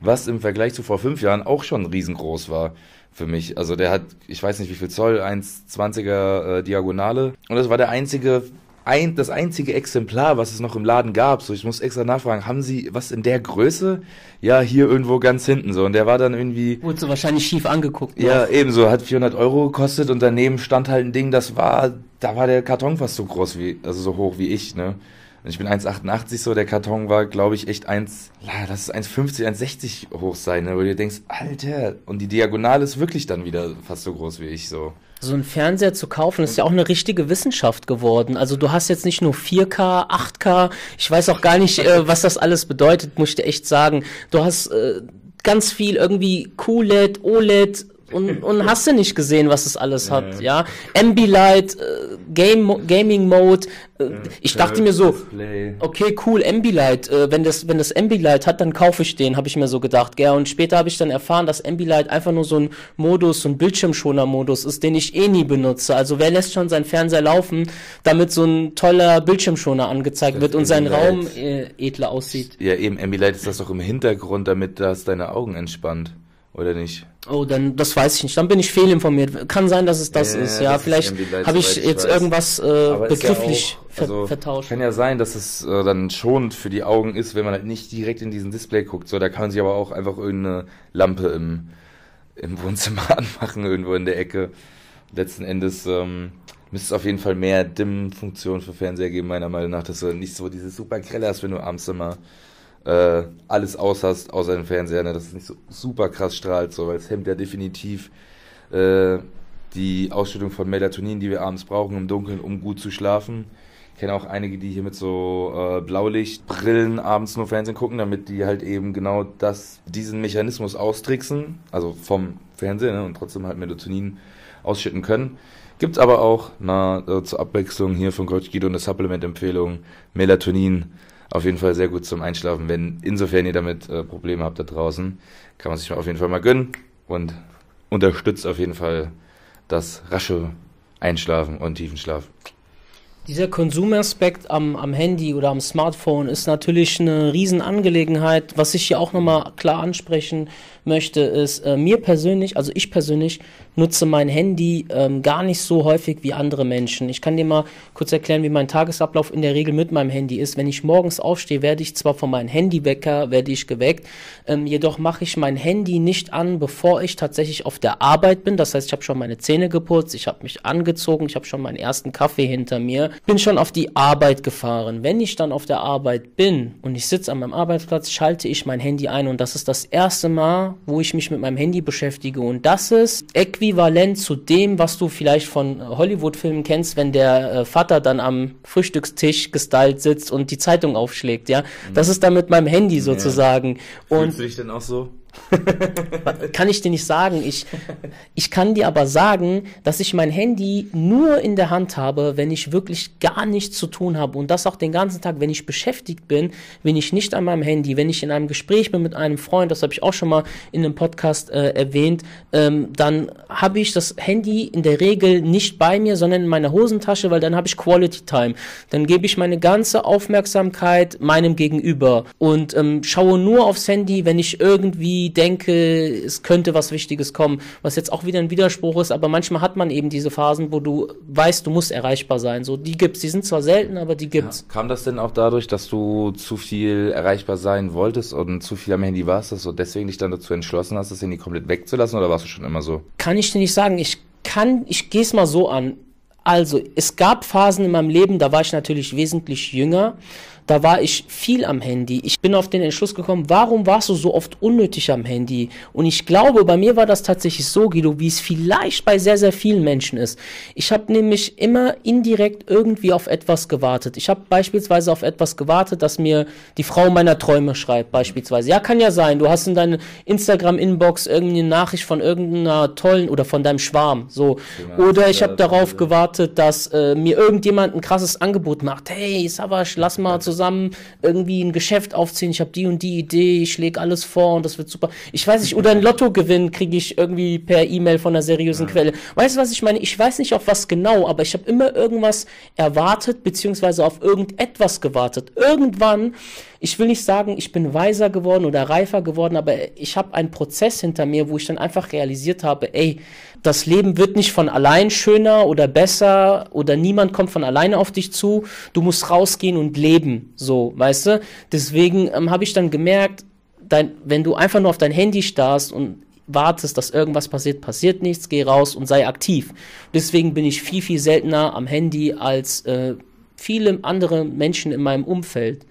was im Vergleich zu vor fünf Jahren auch schon riesengroß war für mich. Also der hat, ich weiß nicht wie viel Zoll, 1,20er äh, Diagonale. Und das war der einzige, ein, das einzige Exemplar, was es noch im Laden gab. So, ich muss extra nachfragen, haben Sie was in der Größe? Ja, hier irgendwo ganz hinten so. Und der war dann irgendwie...
Wurde so wahrscheinlich schief angeguckt.
Ja, noch. ebenso. Hat 400 Euro gekostet und daneben stand halt ein Ding, das war, da war der Karton fast so groß wie, also so hoch wie ich, ne? Und ich bin 1,88 so, der Karton war, glaube ich, echt 1, lass es 1,50, 1,60 hoch sein, ne? wo du denkst, Alter, und die Diagonale ist wirklich dann wieder fast so groß wie ich so.
So ein Fernseher zu kaufen, ist ja auch eine richtige Wissenschaft geworden. Also du hast jetzt nicht nur 4K, 8K, ich weiß auch gar nicht, äh, was das alles bedeutet, muss ich dir echt sagen. Du hast äh, ganz viel irgendwie QLED, OLED, und, und hast du nicht gesehen, was es alles hat, ja. Ambilight, äh, Game, Gaming Mode. Äh, ich dachte mir so, okay, cool, Ambilight. Äh, wenn das, wenn das Ambilight hat, dann kaufe ich den, habe ich mir so gedacht, gell. Und später habe ich dann erfahren, dass Ambilight einfach nur so ein Modus, so ein Bildschirmschoner-Modus ist, den ich eh nie benutze. Also wer lässt schon seinen Fernseher laufen, damit so ein toller Bildschirmschoner angezeigt das wird und sein Raum äh, edler aussieht?
Ja, eben, Ambilight ist das doch im Hintergrund, damit das deine Augen entspannt. Oder nicht?
Oh, dann das weiß ich nicht. Dann bin ich fehlinformiert. Kann sein, dass es das ja, ist. Ja, das vielleicht habe ich jetzt ich irgendwas äh, begrifflich ja auch, also, vertauscht.
Kann ja sein, dass es äh, dann schonend für die Augen ist, wenn man halt nicht direkt in diesen Display guckt. So, da kann man sich aber auch einfach irgendeine Lampe im, im Wohnzimmer anmachen, irgendwo in der Ecke. Letzten Endes ähm, müsste es auf jeden Fall mehr Dimm-Funktionen für Fernseher geben, meiner Meinung nach, dass du nicht so dieses super grelle hast, wenn du abends immer äh, alles aus hast, außer den Fernseher, ne, dass es nicht so super krass strahlt, so, weil es hemmt ja definitiv äh, die Ausschüttung von Melatonin, die wir abends brauchen im Dunkeln, um gut zu schlafen. Ich kenne auch einige, die hier mit so äh, Blaulichtbrillen abends nur Fernsehen gucken, damit die halt eben genau das, diesen Mechanismus austricksen, also vom Fernsehen ne, und trotzdem halt Melatonin ausschütten können. Gibt aber auch na, äh, zur Abwechslung hier von Coach Guido eine Supplement-Empfehlung, Melatonin auf jeden Fall sehr gut zum Einschlafen. Wenn insofern ihr damit äh, Probleme habt da draußen, kann man sich auf jeden Fall mal gönnen und unterstützt auf jeden Fall das rasche Einschlafen und Tiefenschlaf.
Dieser Konsumaspekt am, am Handy oder am Smartphone ist natürlich eine Riesenangelegenheit. Was ich hier auch nochmal klar ansprechen möchte, ist, äh, mir persönlich, also ich persönlich, nutze mein Handy ähm, gar nicht so häufig wie andere Menschen. Ich kann dir mal kurz erklären, wie mein Tagesablauf in der Regel mit meinem Handy ist. Wenn ich morgens aufstehe, werde ich zwar von meinem Handywecker, werde ich geweckt, ähm, jedoch mache ich mein Handy nicht an, bevor ich tatsächlich auf der Arbeit bin. Das heißt, ich habe schon meine Zähne geputzt, ich habe mich angezogen, ich habe schon meinen ersten Kaffee hinter mir, bin schon auf die Arbeit gefahren. Wenn ich dann auf der Arbeit bin und ich sitze an meinem Arbeitsplatz, schalte ich mein Handy ein und das ist das erste Mal, wo ich mich mit meinem Handy beschäftige. Und das ist äquivalent zu dem, was du vielleicht von Hollywood-Filmen kennst, wenn der äh, Vater dann am Frühstückstisch gestylt sitzt und die Zeitung aufschlägt, ja. Das ist dann mit meinem Handy sozusagen.
Ja. Und Fühlst du dich denn auch so?
kann ich dir nicht sagen. Ich, ich kann dir aber sagen, dass ich mein Handy nur in der Hand habe, wenn ich wirklich gar nichts zu tun habe. Und das auch den ganzen Tag, wenn ich beschäftigt bin, bin ich nicht an meinem Handy. Wenn ich in einem Gespräch bin mit einem Freund, das habe ich auch schon mal in einem Podcast äh, erwähnt, ähm, dann habe ich das Handy in der Regel nicht bei mir, sondern in meiner Hosentasche, weil dann habe ich Quality Time. Dann gebe ich meine ganze Aufmerksamkeit meinem Gegenüber und ähm, schaue nur aufs Handy, wenn ich irgendwie denke, es könnte was Wichtiges kommen, was jetzt auch wieder ein Widerspruch ist, aber manchmal hat man eben diese Phasen, wo du weißt, du musst erreichbar sein. So, die gibt's, die sind zwar selten, aber die gibt's.
Ja, kam das denn auch dadurch, dass du zu viel erreichbar sein wolltest und zu viel am Handy warst, dass du deswegen dich dann dazu entschlossen hast, das Handy komplett wegzulassen oder warst du schon immer so?
Kann ich dir nicht sagen. Ich kann, ich gehe es mal so an. Also, es gab Phasen in meinem Leben, da war ich natürlich wesentlich jünger da war ich viel am Handy. Ich bin auf den Entschluss gekommen, warum warst du so oft unnötig am Handy? Und ich glaube, bei mir war das tatsächlich so, Guido, wie es vielleicht bei sehr, sehr vielen Menschen ist. Ich habe nämlich immer indirekt irgendwie auf etwas gewartet. Ich habe beispielsweise auf etwas gewartet, dass mir die Frau meiner Träume schreibt, beispielsweise. Ja, kann ja sein. Du hast in deiner Instagram-Inbox irgendwie eine Nachricht von irgendeiner tollen oder von deinem Schwarm. So. Oder ich habe darauf gewartet, dass äh, mir irgendjemand ein krasses Angebot macht. Hey, Savasch, lass mal zusammen zusammen irgendwie ein Geschäft aufziehen, ich habe die und die Idee, ich lege alles vor und das wird super. Ich weiß nicht, oder ein Lottogewinn kriege ich irgendwie per E-Mail von einer seriösen ja. Quelle. Weißt du, was ich meine? Ich weiß nicht auf was genau, aber ich habe immer irgendwas erwartet, beziehungsweise auf irgendetwas gewartet. Irgendwann, ich will nicht sagen, ich bin weiser geworden oder reifer geworden, aber ich habe einen Prozess hinter mir, wo ich dann einfach realisiert habe, ey, das Leben wird nicht von allein schöner oder besser oder niemand kommt von alleine auf dich zu. Du musst rausgehen und leben, so, weißt du? Deswegen ähm, habe ich dann gemerkt, dein, wenn du einfach nur auf dein Handy starrst und wartest, dass irgendwas passiert, passiert nichts, geh raus und sei aktiv. Deswegen bin ich viel, viel seltener am Handy als äh, viele andere Menschen in meinem Umfeld.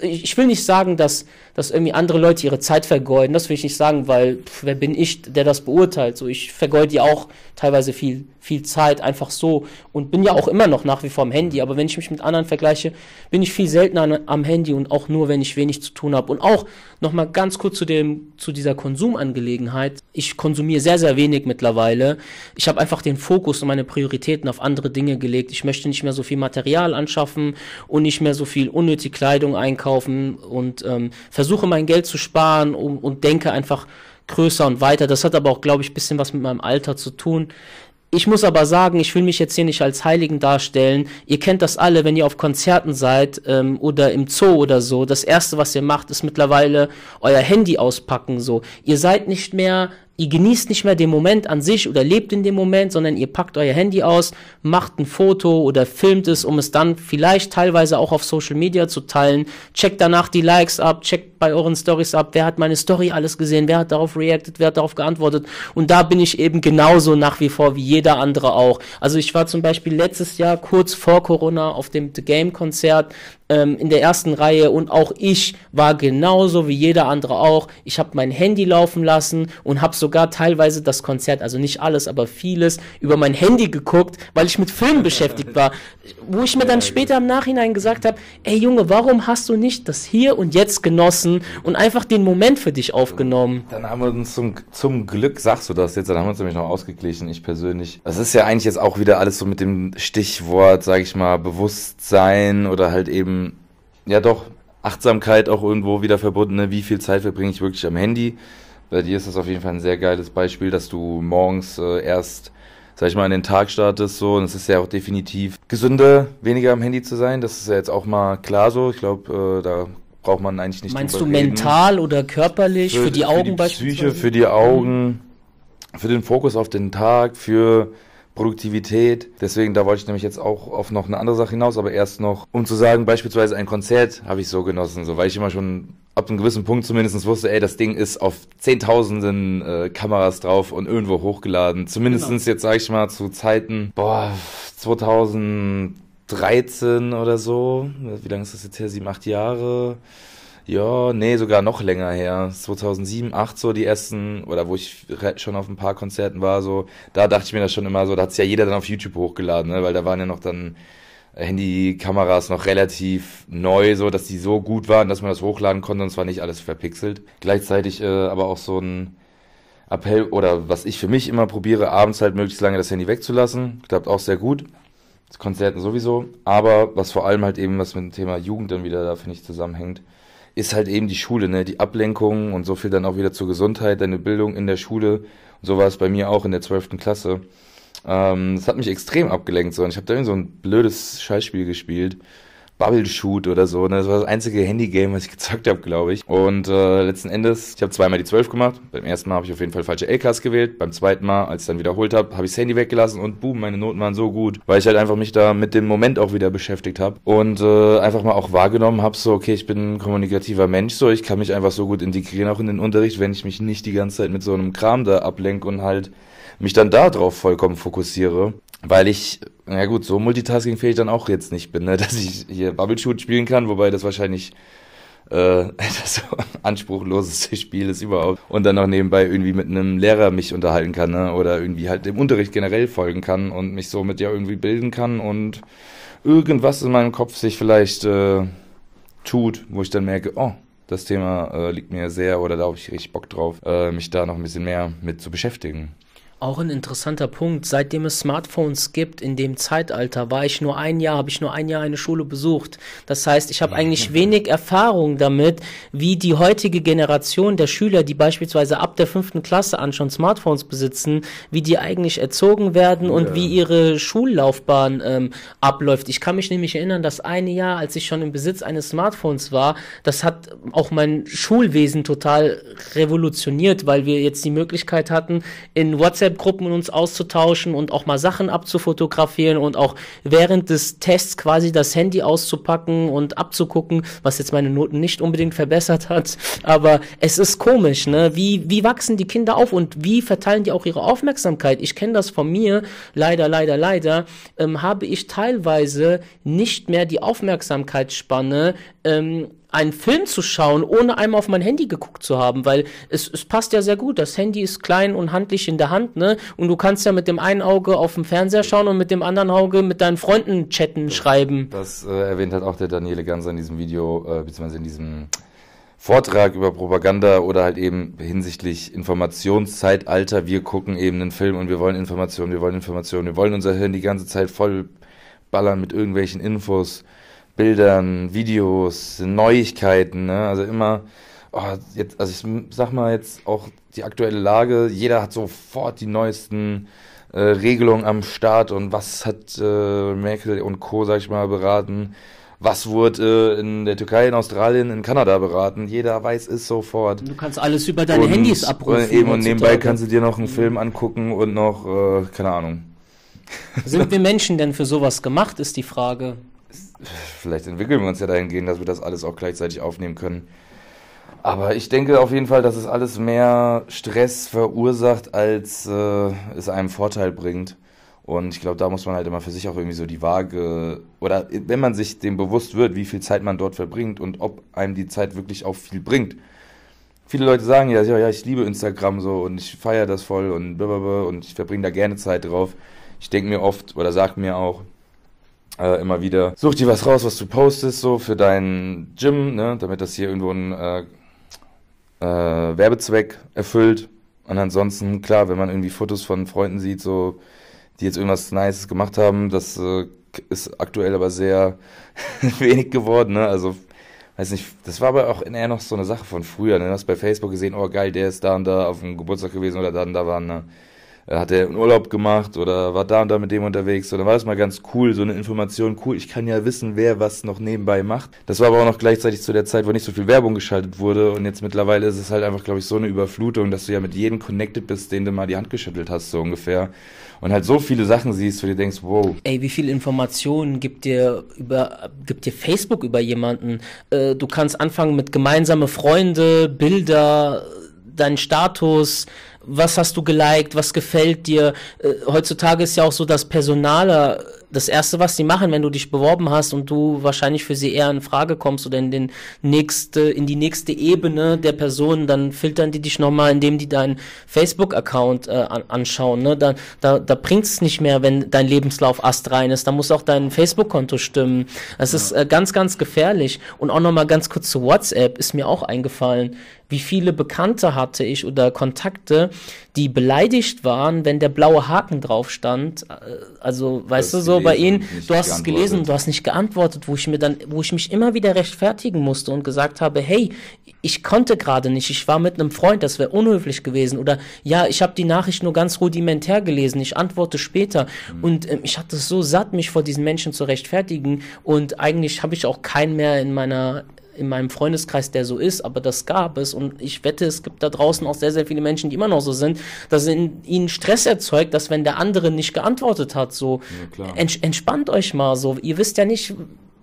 Ich, will nicht sagen, dass, dass irgendwie andere Leute ihre Zeit vergeuden. Das will ich nicht sagen, weil pff, wer bin ich, der das beurteilt? So, ich vergeude ja auch teilweise viel, viel Zeit einfach so und bin ja auch immer noch nach wie vor am Handy. Aber wenn ich mich mit anderen vergleiche, bin ich viel seltener am Handy und auch nur, wenn ich wenig zu tun habe. Und auch nochmal ganz kurz zu dem, zu dieser Konsumangelegenheit. Ich konsumiere sehr, sehr wenig mittlerweile. Ich habe einfach den Fokus und meine Prioritäten auf andere Dinge gelegt. Ich möchte nicht mehr so viel Material anschaffen und nicht mehr so viel unnötige Kleidung einkaufen und ähm, versuche mein Geld zu sparen und, und denke einfach größer und weiter. Das hat aber auch, glaube ich, bisschen was mit meinem Alter zu tun. Ich muss aber sagen, ich will mich jetzt hier nicht als Heiligen darstellen. Ihr kennt das alle, wenn ihr auf Konzerten seid ähm, oder im Zoo oder so. Das erste, was ihr macht, ist mittlerweile euer Handy auspacken. So, ihr seid nicht mehr ihr genießt nicht mehr den Moment an sich oder lebt in dem Moment, sondern ihr packt euer Handy aus, macht ein Foto oder filmt es, um es dann vielleicht teilweise auch auf Social Media zu teilen, checkt danach die Likes ab, checkt bei euren Stories ab, wer hat meine Story alles gesehen, wer hat darauf reacted, wer hat darauf geantwortet. Und da bin ich eben genauso nach wie vor wie jeder andere auch. Also ich war zum Beispiel letztes Jahr kurz vor Corona auf dem The Game Konzert, ähm, in der ersten Reihe und auch ich war genauso wie jeder andere auch. Ich habe mein Handy laufen lassen und habe sogar teilweise das Konzert, also nicht alles, aber vieles, über mein Handy geguckt, weil ich mit Filmen beschäftigt war. Wo ich mir dann später im Nachhinein gesagt habe, ey Junge, warum hast du nicht das Hier und Jetzt genossen und einfach den Moment für dich aufgenommen?
Dann haben wir uns zum, zum Glück, sagst du das jetzt, dann haben wir uns nämlich noch ausgeglichen, ich persönlich. Das ist ja eigentlich jetzt auch wieder alles so mit dem Stichwort, sag ich mal, Bewusstsein oder halt eben ja doch, Achtsamkeit auch irgendwo wieder verbunden. Ne? Wie viel Zeit verbringe ich wirklich am Handy? Bei dir ist das auf jeden Fall ein sehr geiles Beispiel, dass du morgens äh, erst sag ich mal, in den Tag startest, so, und es ist ja auch definitiv gesünder, weniger am Handy zu sein. Das ist ja jetzt auch mal klar so. Ich glaube, äh, da braucht man eigentlich nicht
Meinst du reden. mental oder körperlich, für, für die Augen für die
beispielsweise? Psyche, für die Augen, für den Fokus auf den Tag, für Produktivität. Deswegen, da wollte ich nämlich jetzt auch auf noch eine andere Sache hinaus, aber erst noch, um zu sagen, beispielsweise ein Konzert habe ich so genossen, so weil ich immer schon ab einem gewissen Punkt zumindest wusste, ey, das Ding ist auf zehntausenden äh, Kameras drauf und irgendwo hochgeladen. Zumindestens genau. jetzt sage ich mal zu Zeiten, boah, 2013 oder so. Wie lange ist das jetzt her? Sieben, acht Jahre. Ja, nee, sogar noch länger her. 2007, 8 so die ersten, oder wo ich schon auf ein paar Konzerten war, so, da dachte ich mir das schon immer so, da hat's ja jeder dann auf YouTube hochgeladen, ne, weil da waren ja noch dann Handykameras noch relativ neu, so dass die so gut waren, dass man das hochladen konnte und es war nicht alles verpixelt. Gleichzeitig äh, aber auch so ein Appell oder was ich für mich immer probiere, abends halt möglichst lange das Handy wegzulassen. Klappt auch sehr gut. Konzerten sowieso. Aber was vor allem halt eben, was mit dem Thema Jugend dann wieder da, finde ich, zusammenhängt, ist halt eben die Schule, ne? Die Ablenkung und so viel dann auch wieder zur Gesundheit, deine Bildung in der Schule. Und so war es bei mir auch in der zwölften Klasse. Ähm, das hat mich extrem abgelenkt so. Und ich habe da irgendwie so ein blödes Scheißspiel gespielt. Bubble Shoot oder so. Ne? Das war das einzige Handygame, was ich gezockt habe, glaube ich. Und äh, letzten Endes, ich habe zweimal die 12 gemacht. Beim ersten Mal habe ich auf jeden Fall falsche LKs gewählt. Beim zweiten Mal, als ich dann wiederholt habe, habe ich das Handy weggelassen und boom, meine Noten waren so gut, weil ich halt einfach mich da mit dem Moment auch wieder beschäftigt habe und äh, einfach mal auch wahrgenommen habe, so okay, ich bin ein kommunikativer Mensch, so ich kann mich einfach so gut integrieren auch in den Unterricht, wenn ich mich nicht die ganze Zeit mit so einem Kram da ablenke und halt mich dann da drauf vollkommen fokussiere weil ich, na gut, so multitaskingfähig dann auch jetzt nicht bin, ne? dass ich hier Bubble Shoot spielen kann, wobei das wahrscheinlich äh, das anspruchloseste Spiel ist überhaupt. Und dann noch nebenbei irgendwie mit einem Lehrer mich unterhalten kann, ne? oder irgendwie halt dem Unterricht generell folgen kann und mich somit ja irgendwie bilden kann und irgendwas in meinem Kopf sich vielleicht äh, tut, wo ich dann merke, oh, das Thema äh, liegt mir sehr oder da habe ich richtig Bock drauf, äh, mich da noch ein bisschen mehr mit zu beschäftigen.
Auch ein interessanter Punkt. Seitdem es Smartphones gibt, in dem Zeitalter, war ich nur ein Jahr, habe ich nur ein Jahr eine Schule besucht. Das heißt, ich habe eigentlich wenig Erfahrung damit, wie die heutige Generation der Schüler, die beispielsweise ab der fünften Klasse an schon Smartphones besitzen, wie die eigentlich erzogen werden und ja. wie ihre Schullaufbahn ähm, abläuft. Ich kann mich nämlich erinnern, dass eine Jahr, als ich schon im Besitz eines Smartphones war, das hat auch mein Schulwesen total revolutioniert, weil wir jetzt die Möglichkeit hatten, in WhatsApp WhatsApp-Gruppen uns auszutauschen und auch mal Sachen abzufotografieren und auch während des Tests quasi das Handy auszupacken und abzugucken, was jetzt meine Noten nicht unbedingt verbessert hat. Aber es ist komisch, ne? Wie, wie wachsen die Kinder auf und wie verteilen die auch ihre Aufmerksamkeit? Ich kenne das von mir, leider, leider, leider, ähm, habe ich teilweise nicht mehr die Aufmerksamkeitsspanne, ähm, einen Film zu schauen, ohne einmal auf mein Handy geguckt zu haben, weil es, es passt ja sehr gut. Das Handy ist klein und handlich in der Hand, ne? Und du kannst ja mit dem einen Auge auf dem Fernseher schauen und mit dem anderen Auge mit deinen Freunden chatten,
das,
schreiben.
Das äh, erwähnt hat auch der Daniele Ganser in diesem Video, äh, beziehungsweise in diesem Vortrag über Propaganda oder halt eben hinsichtlich Informationszeitalter. Wir gucken eben einen Film und wir wollen Informationen, wir wollen Informationen, wir wollen unser Hirn die ganze Zeit voll ballern mit irgendwelchen Infos. Bildern, Videos, Neuigkeiten, ne? Also immer, oh, jetzt, also ich sag mal jetzt auch die aktuelle Lage, jeder hat sofort die neuesten äh, Regelungen am Start und was hat äh, Merkel und Co., sag ich mal, beraten. Was wurde äh, in der Türkei, in Australien, in Kanada beraten? Jeder weiß es sofort.
Du kannst alles über deine und, Handys abrufen.
Eben, und nebenbei kannst du dir noch einen Film angucken und noch, äh, keine Ahnung.
Sind wir Menschen denn für sowas gemacht, ist die Frage
vielleicht entwickeln wir uns ja dahin gehen, dass wir das alles auch gleichzeitig aufnehmen können. Aber ich denke auf jeden Fall, dass es alles mehr Stress verursacht, als äh, es einem Vorteil bringt. Und ich glaube, da muss man halt immer für sich auch irgendwie so die Waage, oder wenn man sich dem bewusst wird, wie viel Zeit man dort verbringt und ob einem die Zeit wirklich auch viel bringt. Viele Leute sagen ja, ja, ich liebe Instagram so und ich feiere das voll und blablabla und ich verbringe da gerne Zeit drauf. Ich denke mir oft oder sage mir auch, äh, immer wieder, such dir was raus, was du postest, so für dein Gym, ne, damit das hier irgendwo einen äh, äh, Werbezweck erfüllt. Und ansonsten, klar, wenn man irgendwie Fotos von Freunden sieht, so, die jetzt irgendwas Nices gemacht haben, das äh, ist aktuell aber sehr wenig geworden, ne? Also, weiß nicht, das war aber auch eher noch so eine Sache von früher, ne? Du hast bei Facebook gesehen, oh geil, der ist da und da auf dem Geburtstag gewesen oder da und da waren, ne? Hat er einen Urlaub gemacht oder war da und da mit dem unterwegs. Und dann war es mal ganz cool, so eine Information, cool, ich kann ja wissen, wer was noch nebenbei macht. Das war aber auch noch gleichzeitig zu der Zeit, wo nicht so viel Werbung geschaltet wurde. Und jetzt mittlerweile ist es halt einfach, glaube ich, so eine Überflutung, dass du ja mit jedem connected bist, den du mal die Hand geschüttelt hast, so ungefähr. Und halt so viele Sachen siehst, wo du denkst, wow.
Ey, wie viele Informationen gibt dir über, gibt dir Facebook über jemanden? Äh, du kannst anfangen mit gemeinsame Freunde, Bilder, deinen Status, was hast du geliked, was gefällt dir. Äh, heutzutage ist ja auch so, dass Personaler das erste, was sie machen, wenn du dich beworben hast und du wahrscheinlich für sie eher in Frage kommst oder in den nächste, in die nächste Ebene der Person, dann filtern die dich nochmal, indem die deinen Facebook-Account äh, anschauen. Ne? Da, da, da bringt es nicht mehr, wenn dein Lebenslauf astrein ist. Da muss auch dein Facebook-Konto stimmen. Das ja. ist äh, ganz, ganz gefährlich. Und auch nochmal ganz kurz zu WhatsApp ist mir auch eingefallen wie viele Bekannte hatte ich oder Kontakte, die beleidigt waren, wenn der blaue Haken drauf stand. Äh, also, weißt du, so bei ihnen, du hast es gelesen, du hast nicht geantwortet, wo ich mir dann, wo ich mich immer wieder rechtfertigen musste und gesagt habe, hey, ich konnte gerade nicht, ich war mit einem Freund, das wäre unhöflich gewesen. Oder ja, ich habe die Nachricht nur ganz rudimentär gelesen, ich antworte später. Mhm. Und ähm, ich hatte es so satt, mich vor diesen Menschen zu rechtfertigen. Und eigentlich habe ich auch keinen mehr in meiner in meinem Freundeskreis, der so ist, aber das gab es und ich wette, es gibt da draußen auch sehr, sehr viele Menschen, die immer noch so sind, dass in ihnen Stress erzeugt, dass wenn der andere nicht geantwortet hat, so ja, ents entspannt euch mal so, ihr wisst ja nicht,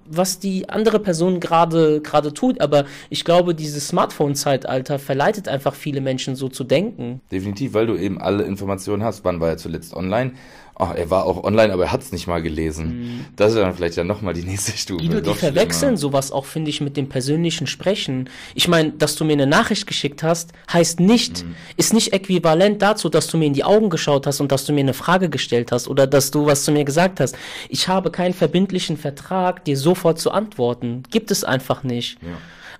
was die andere Person gerade gerade tut, aber ich glaube, dieses Smartphone-Zeitalter verleitet einfach viele Menschen so zu denken.
Definitiv, weil du eben alle Informationen hast. Wann war er zuletzt online? Oh, er war auch online, aber er hat es nicht mal gelesen. Mhm. Das ist dann vielleicht ja nochmal die nächste Stufe.
Die, die verwechseln sowas auch, finde ich, mit dem persönlichen Sprechen. Ich meine, dass du mir eine Nachricht geschickt hast, heißt nicht, mhm. ist nicht äquivalent dazu, dass du mir in die Augen geschaut hast und dass du mir eine Frage gestellt hast oder dass du was zu mir gesagt hast. Ich habe keinen verbindlichen Vertrag, dir sofort zu antworten. Gibt es einfach nicht. Ja.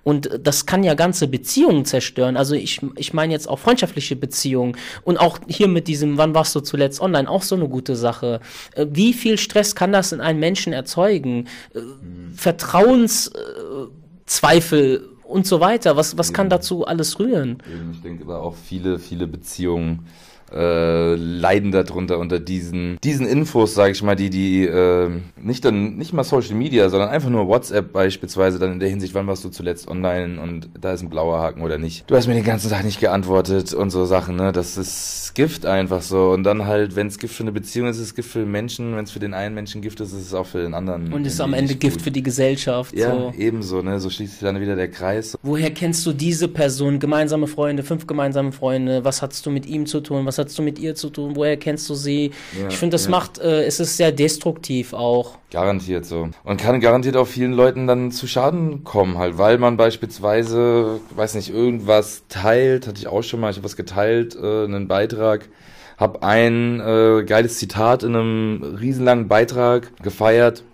Und das kann ja ganze Beziehungen zerstören. Also ich, ich meine jetzt auch freundschaftliche Beziehungen. Und auch hier mit diesem, wann warst du zuletzt online, auch so eine gute Sache. Äh, wie viel Stress kann das in einem Menschen erzeugen? Mhm. Vertrauenszweifel und so weiter. Was, was kann dazu alles rühren?
Ich denke aber auch viele, viele Beziehungen äh, leiden darunter unter diesen diesen Infos, sage ich mal, die die äh, nicht dann nicht mal Social Media, sondern einfach nur WhatsApp beispielsweise dann in der Hinsicht, wann warst du zuletzt online und da ist ein blauer Haken oder nicht. Du hast mir den ganzen Tag nicht geantwortet und so Sachen, ne? Das ist Gift einfach so und dann halt, wenn es Gift für eine Beziehung ist, ist es Gift für Menschen, wenn es für den einen Menschen Gift ist, ist es auch für den anderen.
Und ist am Ende Gift gut. für die Gesellschaft.
Ja, so. ebenso, ne? So schließt sich dann wieder der Kreis.
Woher kennst du diese Person? Gemeinsame Freunde, fünf gemeinsame Freunde. Was hast du mit ihm zu tun? Was hast du mit ihr zu tun? Woher kennst du sie? Ja, ich finde, das ja. macht, äh, es ist sehr destruktiv auch.
Garantiert so. Und kann garantiert auch vielen Leuten dann zu Schaden kommen, halt, weil man beispielsweise, weiß nicht, irgendwas teilt, hatte ich auch schon mal, ich habe was geteilt, äh, einen Beitrag, habe ein äh, geiles Zitat in einem riesenlangen Beitrag gefeiert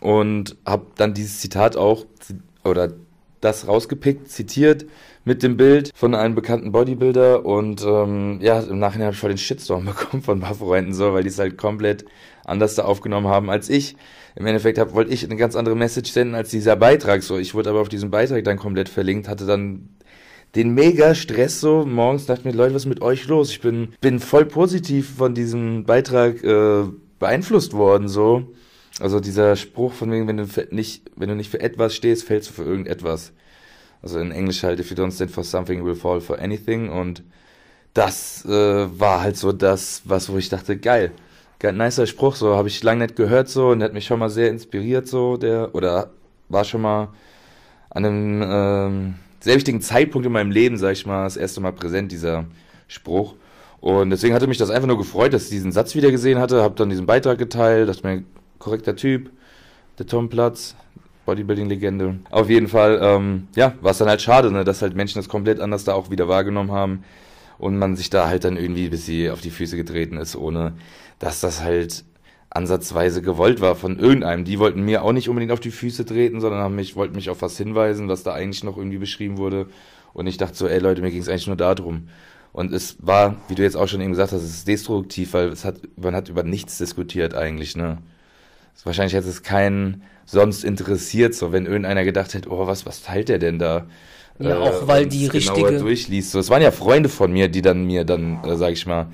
und habe dann dieses Zitat auch oder das rausgepickt, zitiert mit dem Bild von einem bekannten Bodybuilder und ähm, ja, im Nachhinein habe ich voll den Shitstorm bekommen von ein paar Freunden so, weil die es halt komplett anders da aufgenommen haben als ich. Im Endeffekt hab, wollte ich eine ganz andere Message senden als dieser Beitrag so. Ich wurde aber auf diesem Beitrag dann komplett verlinkt, hatte dann den mega Stress so morgens dachte mir Leute was ist mit euch los ich bin bin voll positiv von diesem Beitrag äh, beeinflusst worden so also dieser Spruch von wegen wenn du nicht wenn du nicht für etwas stehst fällst du für irgendetwas also in Englisch halt, if you don't stand for something, you will fall for anything. Und das äh, war halt so das, was, wo ich dachte, geil. Geil, nicer Spruch, so habe ich lange nicht gehört so und hat mich schon mal sehr inspiriert so, der, oder war schon mal an einem ähm, sehr wichtigen Zeitpunkt in meinem Leben, sag ich mal, das erste Mal präsent, dieser Spruch. Und deswegen hatte mich das einfach nur gefreut, dass ich diesen Satz wieder gesehen hatte, habe dann diesen Beitrag geteilt, dachte mir, korrekter Typ, der Tom Platz, Bodybuilding-Legende. Auf jeden Fall, ähm, ja, war es dann halt schade, ne, dass halt Menschen das komplett anders da auch wieder wahrgenommen haben und man sich da halt dann irgendwie bis sie auf die Füße getreten ist, ohne dass das halt ansatzweise gewollt war von irgendeinem. Die wollten mir auch nicht unbedingt auf die Füße treten, sondern haben mich, wollten mich auf was hinweisen, was da eigentlich noch irgendwie beschrieben wurde. Und ich dachte so, ey Leute, mir ging es eigentlich nur darum. Und es war, wie du jetzt auch schon eben gesagt hast, es ist destruktiv, weil es hat, man hat über nichts diskutiert eigentlich, ne? Wahrscheinlich hätte es keinen sonst interessiert, so wenn irgendeiner gedacht hätte, oh, was, was teilt der denn da?
Ja, äh, auch weil die richtige
durchliest. So, es waren ja Freunde von mir, die dann mir dann, äh, sag ich mal,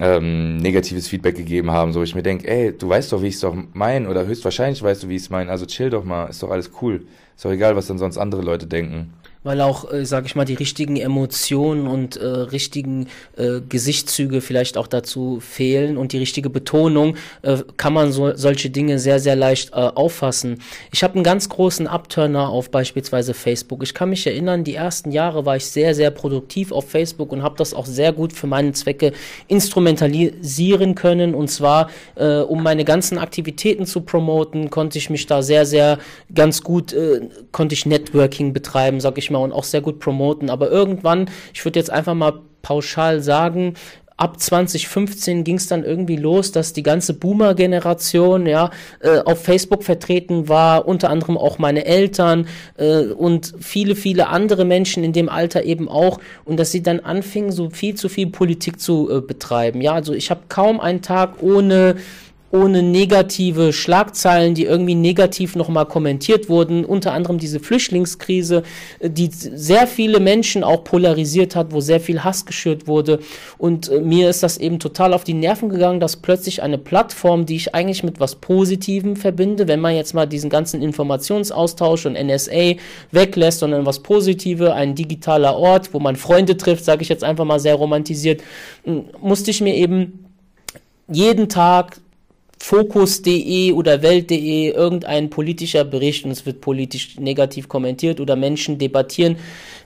ähm, negatives Feedback gegeben haben, so ich mir denke, ey, du weißt doch, wie ich es doch mein oder höchstwahrscheinlich weißt du, wie ich es meine, also chill doch mal, ist doch alles cool. Ist doch egal, was dann sonst andere Leute denken
weil auch, äh, sage ich mal, die richtigen Emotionen und äh, richtigen äh, Gesichtszüge vielleicht auch dazu fehlen und die richtige Betonung, äh, kann man so, solche Dinge sehr, sehr leicht äh, auffassen. Ich habe einen ganz großen Abturner auf beispielsweise Facebook. Ich kann mich erinnern, die ersten Jahre war ich sehr, sehr produktiv auf Facebook und habe das auch sehr gut für meine Zwecke instrumentalisieren können. Und zwar, äh, um meine ganzen Aktivitäten zu promoten, konnte ich mich da sehr, sehr ganz gut, äh, konnte ich Networking betreiben, sag ich mal, und auch sehr gut promoten. Aber irgendwann, ich würde jetzt einfach mal pauschal sagen, ab 2015 ging es dann irgendwie los, dass die ganze Boomer-Generation ja äh, auf Facebook vertreten war, unter anderem auch meine Eltern äh, und viele, viele andere Menschen in dem Alter eben auch und dass sie dann anfingen, so viel zu viel Politik zu äh, betreiben. Ja, also ich habe kaum einen Tag ohne ohne negative Schlagzeilen, die irgendwie negativ nochmal kommentiert wurden. Unter anderem diese Flüchtlingskrise, äh, die sehr viele Menschen auch polarisiert hat, wo sehr viel Hass geschürt wurde. Und äh, mir ist das eben total auf die Nerven gegangen, dass plötzlich eine Plattform, die ich eigentlich mit was Positivem verbinde, wenn man jetzt mal diesen ganzen Informationsaustausch und NSA weglässt, sondern was Positive, ein digitaler Ort, wo man Freunde trifft, sage ich jetzt einfach mal sehr romantisiert, musste ich mir eben jeden Tag Fokus.de oder Welt.de irgendein politischer Bericht und es wird politisch negativ kommentiert oder Menschen debattieren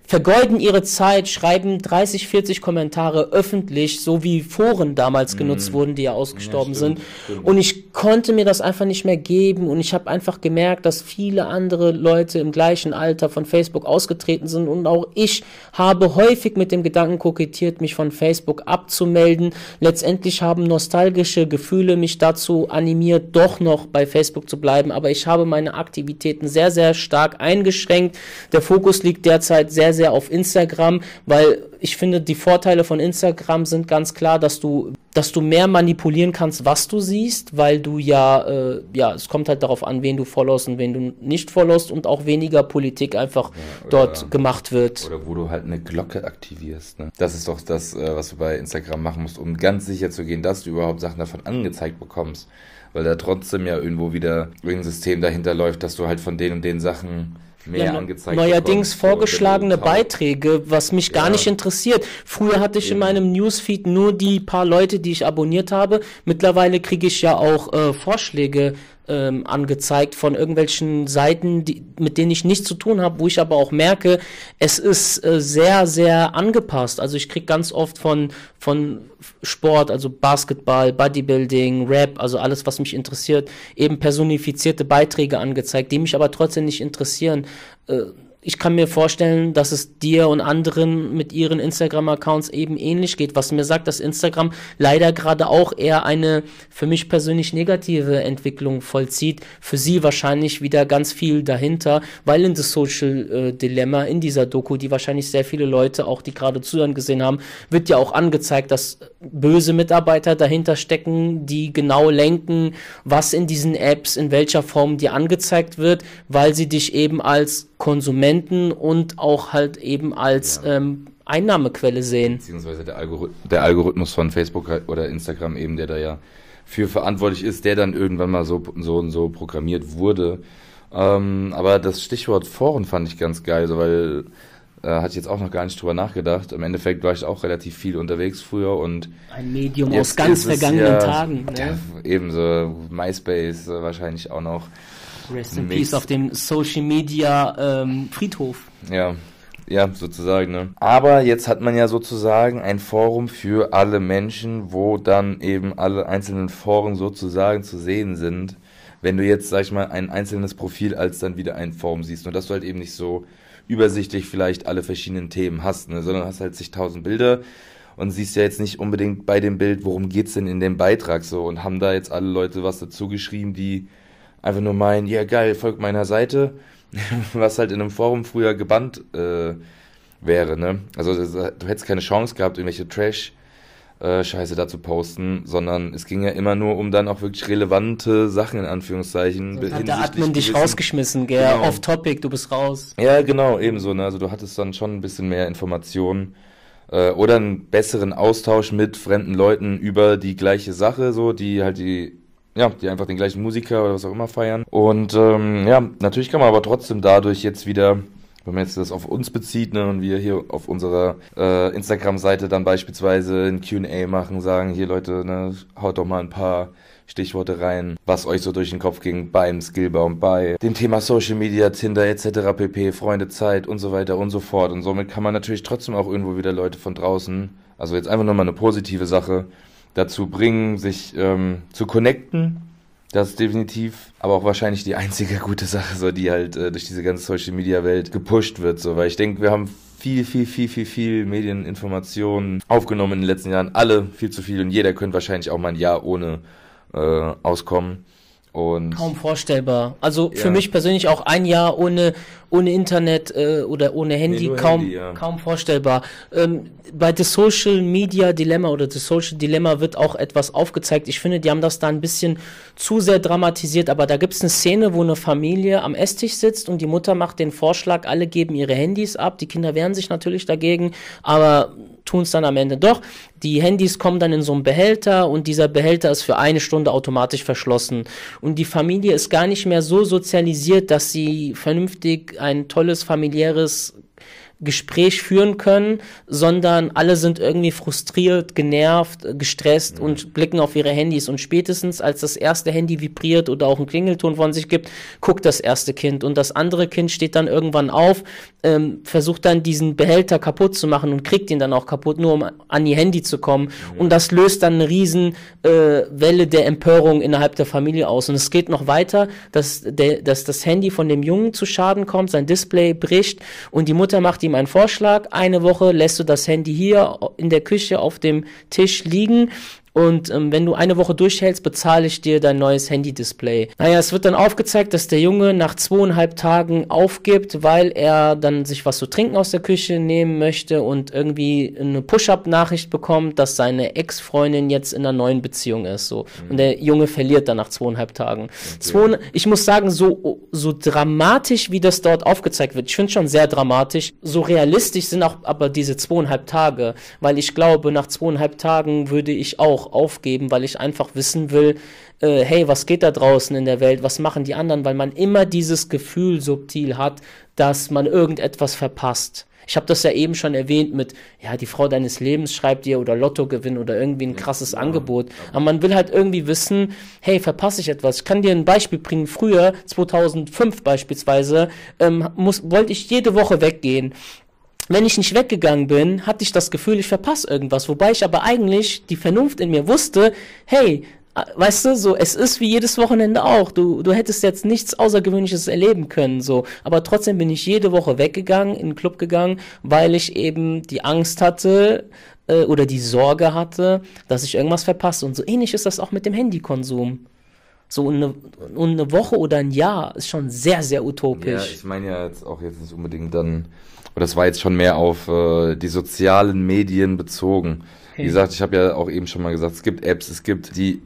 vergeuden ihre Zeit, schreiben 30, 40 Kommentare öffentlich, so wie Foren damals mhm. genutzt wurden, die ja ausgestorben ja, stimmt, sind. Stimmt. Und ich konnte mir das einfach nicht mehr geben und ich habe einfach gemerkt, dass viele andere Leute im gleichen Alter von Facebook ausgetreten sind und auch ich habe häufig mit dem Gedanken kokettiert, mich von Facebook abzumelden. Letztendlich haben nostalgische Gefühle mich dazu animiert, doch noch bei Facebook zu bleiben, aber ich habe meine Aktivitäten sehr, sehr stark eingeschränkt. Der Fokus liegt derzeit sehr, sehr auf Instagram, weil ich finde, die Vorteile von Instagram sind ganz klar, dass du, dass du mehr manipulieren kannst, was du siehst, weil du ja, äh, ja, es kommt halt darauf an, wen du followst und wen du nicht followst und auch weniger Politik einfach ja, dort gemacht wird.
Oder wo du halt eine Glocke aktivierst. Ne? Das ist doch das, äh, was du bei Instagram machen musst, um ganz sicher zu gehen, dass du überhaupt Sachen davon angezeigt bekommst. Weil da trotzdem ja irgendwo wieder irgendein System dahinter läuft, dass du halt von den und den Sachen mehr ja, angezeigt
Neuerdings bekommen, vorgeschlagene Beiträge, was mich gar ja. nicht interessiert. Früher hatte ich in meinem Newsfeed nur die paar Leute, die ich abonniert habe. Mittlerweile kriege ich ja auch äh, Vorschläge ähm, angezeigt von irgendwelchen Seiten, die, mit denen ich nichts zu tun habe, wo ich aber auch merke, es ist äh, sehr, sehr angepasst. Also ich krieg ganz oft von, von Sport, also Basketball, Bodybuilding, Rap, also alles, was mich interessiert, eben personifizierte Beiträge angezeigt, die mich aber trotzdem nicht interessieren. Äh, ich kann mir vorstellen, dass es dir und anderen mit ihren Instagram-Accounts eben ähnlich geht, was mir sagt, dass Instagram leider gerade auch eher eine für mich persönlich negative Entwicklung vollzieht. Für sie wahrscheinlich wieder ganz viel dahinter, weil in das Social äh, Dilemma, in dieser Doku, die wahrscheinlich sehr viele Leute, auch die gerade zuhören gesehen haben, wird ja auch angezeigt, dass böse Mitarbeiter dahinter stecken, die genau lenken, was in diesen Apps, in welcher Form dir angezeigt wird, weil sie dich eben als Konsumenten und auch halt eben als ja. ähm, Einnahmequelle sehen.
Beziehungsweise der, Algorith der Algorithmus von Facebook oder Instagram eben, der da ja für verantwortlich ist, der dann irgendwann mal so, so und so programmiert wurde. Ähm, aber das Stichwort Foren fand ich ganz geil, so, weil äh, hatte ich jetzt auch noch gar nicht drüber nachgedacht. Im Endeffekt war ich auch relativ viel unterwegs früher und
ein Medium aus ganz vergangenen ja, Tagen. Ne? Ja,
ebenso MySpace äh, wahrscheinlich auch noch.
Rest in Peace auf dem Social Media ähm, Friedhof.
Ja, ja, sozusagen. Ne? Aber jetzt hat man ja sozusagen ein Forum für alle Menschen, wo dann eben alle einzelnen Foren sozusagen zu sehen sind. Wenn du jetzt, sag ich mal, ein einzelnes Profil als dann wieder ein Forum siehst und dass du halt eben nicht so übersichtlich vielleicht alle verschiedenen Themen hast, ne? sondern hast halt zigtausend Bilder und siehst ja jetzt nicht unbedingt bei dem Bild, worum geht's denn in dem Beitrag so und haben da jetzt alle Leute was dazu geschrieben, die einfach nur meinen, ja geil, folgt meiner Seite, was halt in einem Forum früher gebannt äh, wäre, ne? Also du hättest keine Chance gehabt, irgendwelche Trash äh, Scheiße da zu posten, sondern es ging ja immer nur um dann auch wirklich relevante Sachen in Anführungszeichen.
So hat der Admin dich rausgeschmissen, gell? Genau. Off Topic, du bist raus.
Ja, genau, ebenso. Ne? Also du hattest dann schon ein bisschen mehr Informationen äh, oder einen besseren Austausch mit fremden Leuten über die gleiche Sache, so, die halt die ja, die einfach den gleichen Musiker oder was auch immer feiern. Und ähm, ja, natürlich kann man aber trotzdem dadurch jetzt wieder wenn man jetzt das auf uns bezieht ne, und wir hier auf unserer äh, Instagram-Seite dann beispielsweise ein Q&A machen, sagen, hier Leute, ne, haut doch mal ein paar Stichworte rein, was euch so durch den Kopf ging beim Skillbaum, bei dem Thema Social Media, Tinder etc. pp, Freunde, Zeit und so weiter und so fort. Und somit kann man natürlich trotzdem auch irgendwo wieder Leute von draußen, also jetzt einfach nur mal eine positive Sache, dazu bringen, sich ähm, zu connecten. Das ist definitiv, aber auch wahrscheinlich die einzige gute Sache, so die halt äh, durch diese ganze Social Media Welt gepusht wird, so, weil ich denke, wir haben viel, viel, viel, viel, viel Medieninformationen aufgenommen in den letzten Jahren, alle viel zu viel und jeder könnte wahrscheinlich auch mal ein Jahr ohne äh, auskommen. Und
Kaum vorstellbar. Also für mich persönlich auch ein Jahr ohne, ohne Internet äh, oder ohne Handy
Nee,
kaum,
Handy, ja.
kaum vorstellbar. Ähm, bei The Social Media Dilemma oder The Social Dilemma wird auch etwas aufgezeigt. Ich finde, die haben das da ein bisschen zu sehr dramatisiert, aber da gibt es eine Szene, wo eine Familie am Esstisch sitzt und die Mutter macht den Vorschlag, alle geben ihre Handys ab. Die Kinder wehren sich natürlich dagegen, aber tun es dann am Ende doch. Die Handys kommen dann in so einen Behälter und dieser Behälter ist für eine Stunde automatisch verschlossen. Und die Familie ist gar nicht mehr so sozialisiert, dass sie vernünftig ein tolles familiäres Gespräch führen können, sondern alle sind irgendwie frustriert, genervt, gestresst und blicken auf ihre Handys. Und spätestens, als das erste Handy vibriert oder auch einen Klingelton von sich gibt, guckt das erste Kind. Und das andere Kind steht dann irgendwann auf, ähm, versucht dann diesen Behälter kaputt zu machen und kriegt ihn dann auch kaputt, nur um an ihr Handy zu kommen. Und das löst dann eine riesen äh, Welle der Empörung innerhalb der Familie aus. Und es geht noch weiter, dass, der, dass das Handy von dem Jungen zu Schaden kommt, sein Display bricht und die Mutter macht ihm einen Vorschlag. Eine Woche lässt du das Handy hier in der Küche auf dem Tisch liegen. Und ähm, wenn du eine Woche durchhältst, bezahle ich dir dein neues Handy-Display. Naja, es wird dann aufgezeigt, dass der Junge nach zweieinhalb Tagen aufgibt, weil er dann sich was zu trinken aus der Küche nehmen möchte und irgendwie eine Push-Up-Nachricht bekommt, dass seine Ex-Freundin jetzt in einer neuen Beziehung ist. So. Und der Junge verliert dann nach zweieinhalb Tagen. Zwei, ich muss sagen, so, so dramatisch, wie das dort aufgezeigt wird, ich finde schon sehr dramatisch, so realistisch sind auch aber diese zweieinhalb Tage, weil ich glaube, nach zweieinhalb Tagen würde ich auch aufgeben, weil ich einfach wissen will, äh, hey, was geht da draußen in der Welt, was machen die anderen, weil man immer dieses Gefühl subtil hat, dass man irgendetwas verpasst. Ich habe das ja eben schon erwähnt mit, ja, die Frau deines Lebens schreibt dir oder Lottogewinn oder irgendwie ein krasses Angebot. Aber man will halt irgendwie wissen, hey, verpasse ich etwas? Ich kann dir ein Beispiel bringen. Früher, 2005 beispielsweise, ähm, muss, wollte ich jede Woche weggehen wenn ich nicht weggegangen bin, hatte ich das Gefühl, ich verpasse irgendwas. Wobei ich aber eigentlich die Vernunft in mir wusste, hey, weißt du, so, es ist wie jedes Wochenende auch. Du, du hättest jetzt nichts Außergewöhnliches erleben können, so. Aber trotzdem bin ich jede Woche weggegangen, in den Club gegangen, weil ich eben die Angst hatte, äh, oder die Sorge hatte, dass ich irgendwas verpasse. Und so ähnlich ist das auch mit dem Handykonsum. So eine, eine Woche oder ein Jahr ist schon sehr, sehr
Ja,
utopisch.
ich meine ja jetzt auch jetzt nicht unbedingt dann, oder das war jetzt schon mehr auf äh, die sozialen Medien bezogen. Wie gesagt, ich habe ja auch eben schon mal gesagt, es gibt Apps, es gibt die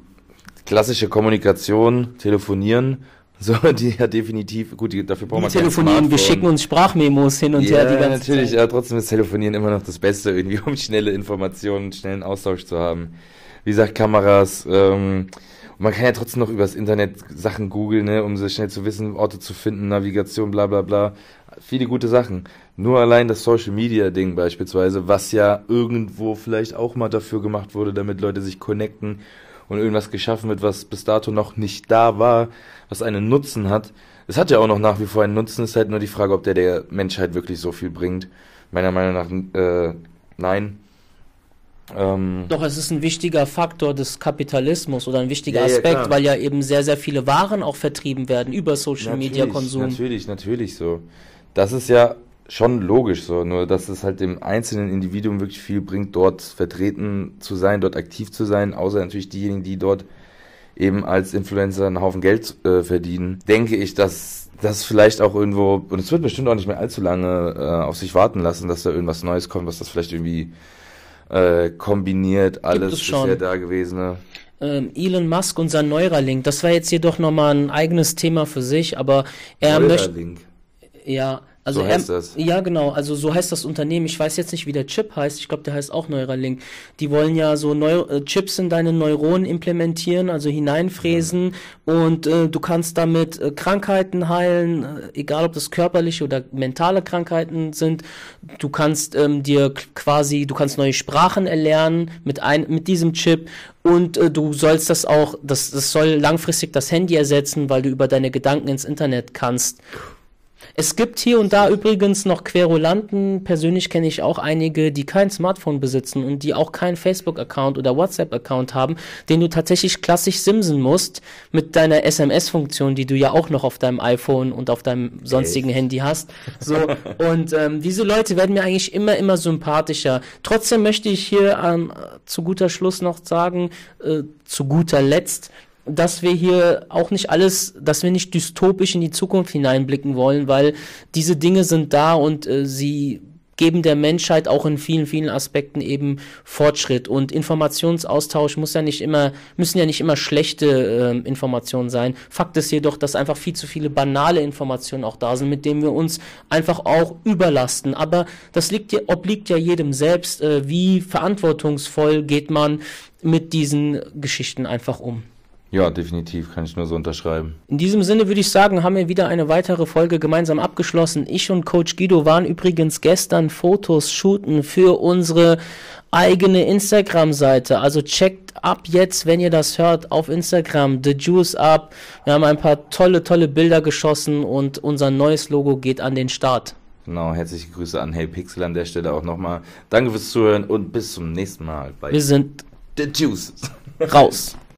klassische Kommunikation, telefonieren, so, die ja definitiv, gut, die, dafür braucht
Wir telefonieren, wir schicken uns Sprachmemos hin und
ja,
her die ganze
natürlich,
Zeit.
ja, trotzdem ist Telefonieren immer noch das Beste irgendwie, um schnelle Informationen, schnellen Austausch zu haben. Wie gesagt, Kameras, ähm, und man kann ja trotzdem noch übers Internet Sachen googeln, ne, um so schnell zu wissen, Orte zu finden, Navigation, bla bla bla. Viele gute Sachen. Nur allein das Social Media Ding beispielsweise, was ja irgendwo vielleicht auch mal dafür gemacht wurde, damit Leute sich connecten und irgendwas geschaffen wird, was bis dato noch nicht da war, was einen Nutzen hat. Es hat ja auch noch nach wie vor einen Nutzen, ist halt nur die Frage, ob der der Menschheit wirklich so viel bringt. Meiner Meinung nach, äh, nein. Ähm,
Doch, es ist ein wichtiger Faktor des Kapitalismus oder ein wichtiger
Ja, ja,
Aspekt,
klar.
weil ja eben sehr, sehr viele Waren auch vertrieben werden über Social Media Konsum.
Natürlich, natürlich so. Das ist ja schon logisch so, nur dass es halt dem einzelnen Individuum wirklich viel bringt, dort vertreten zu sein, dort aktiv zu sein, außer natürlich diejenigen, die dort eben als Influencer einen Haufen Geld äh, verdienen, denke ich, dass das vielleicht auch irgendwo, und es wird bestimmt auch nicht mehr allzu lange äh, auf sich warten lassen, dass da irgendwas Neues kommt, was das vielleicht irgendwie äh, kombiniert, alles bisher Dagewesene.
Ähm, Elon Musk und sein Neuralink, das war jetzt jedoch nochmal ein eigenes Thema für sich, aber er möchte,
Neuralink.
ja, Also
so heißt
er,
das.
Ja, genau. Also so heißt das Unternehmen. Ich weiß jetzt nicht, wie der Chip heißt. Ich glaube, der heißt auch Neuralink. Die wollen ja so Neu äh, Chips in deine Neuronen implementieren, also hineinfräsen mhm. und äh, du kannst damit äh, Krankheiten heilen, äh, egal ob das körperliche oder mentale Krankheiten sind. Du kannst ähm, dir quasi, du kannst neue Sprachen erlernen mit ein mit diesem Chip und äh, du sollst das auch, das, das soll langfristig das Handy ersetzen, weil du über deine Gedanken ins Internet kannst. Es gibt hier und da übrigens noch Querulanten. Persönlich kenne ich auch einige, die kein Smartphone besitzen und die auch keinen Facebook-Account oder WhatsApp-Account haben, den du tatsächlich klassisch simsen musst mit deiner SMS-Funktion, die du ja auch noch auf deinem iPhone und auf deinem sonstigen Echt? Handy hast. So und ähm, diese Leute werden mir eigentlich immer immer sympathischer. Trotzdem möchte ich hier ähm, zu guter Schluss noch sagen, äh, zu guter Letzt, dass wir hier auch nicht alles, dass wir nicht dystopisch in die Zukunft hineinblicken wollen, weil diese Dinge sind da und äh, sie geben der Menschheit auch in vielen, vielen Aspekten eben Fortschritt. Und Informationsaustausch muss ja nicht immer, müssen ja nicht immer schlechte äh, Informationen sein. Fakt ist jedoch, dass einfach viel zu viele banale Informationen auch da sind, mit denen wir uns einfach auch überlasten. Aber das liegt ja, obliegt ja jedem selbst. Äh, wie verantwortungsvoll geht man mit diesen Geschichten einfach um?
Ja, definitiv, kann ich nur so unterschreiben.
In diesem Sinne würde ich sagen, haben wir wieder eine weitere Folge gemeinsam abgeschlossen. Ich und Coach Guido waren übrigens gestern Fotos shooten für unsere eigene Instagram-Seite. Also checkt ab jetzt, wenn ihr das hört, auf Instagram The Juice Up. Wir haben ein paar tolle, tolle Bilder geschossen und unser neues Logo geht an den Start.
Genau, herzliche Grüße an Hey Pixel an der Stelle auch nochmal. Danke fürs Zuhören und bis zum nächsten Mal
bei Wir sind
The Juice.
Raus.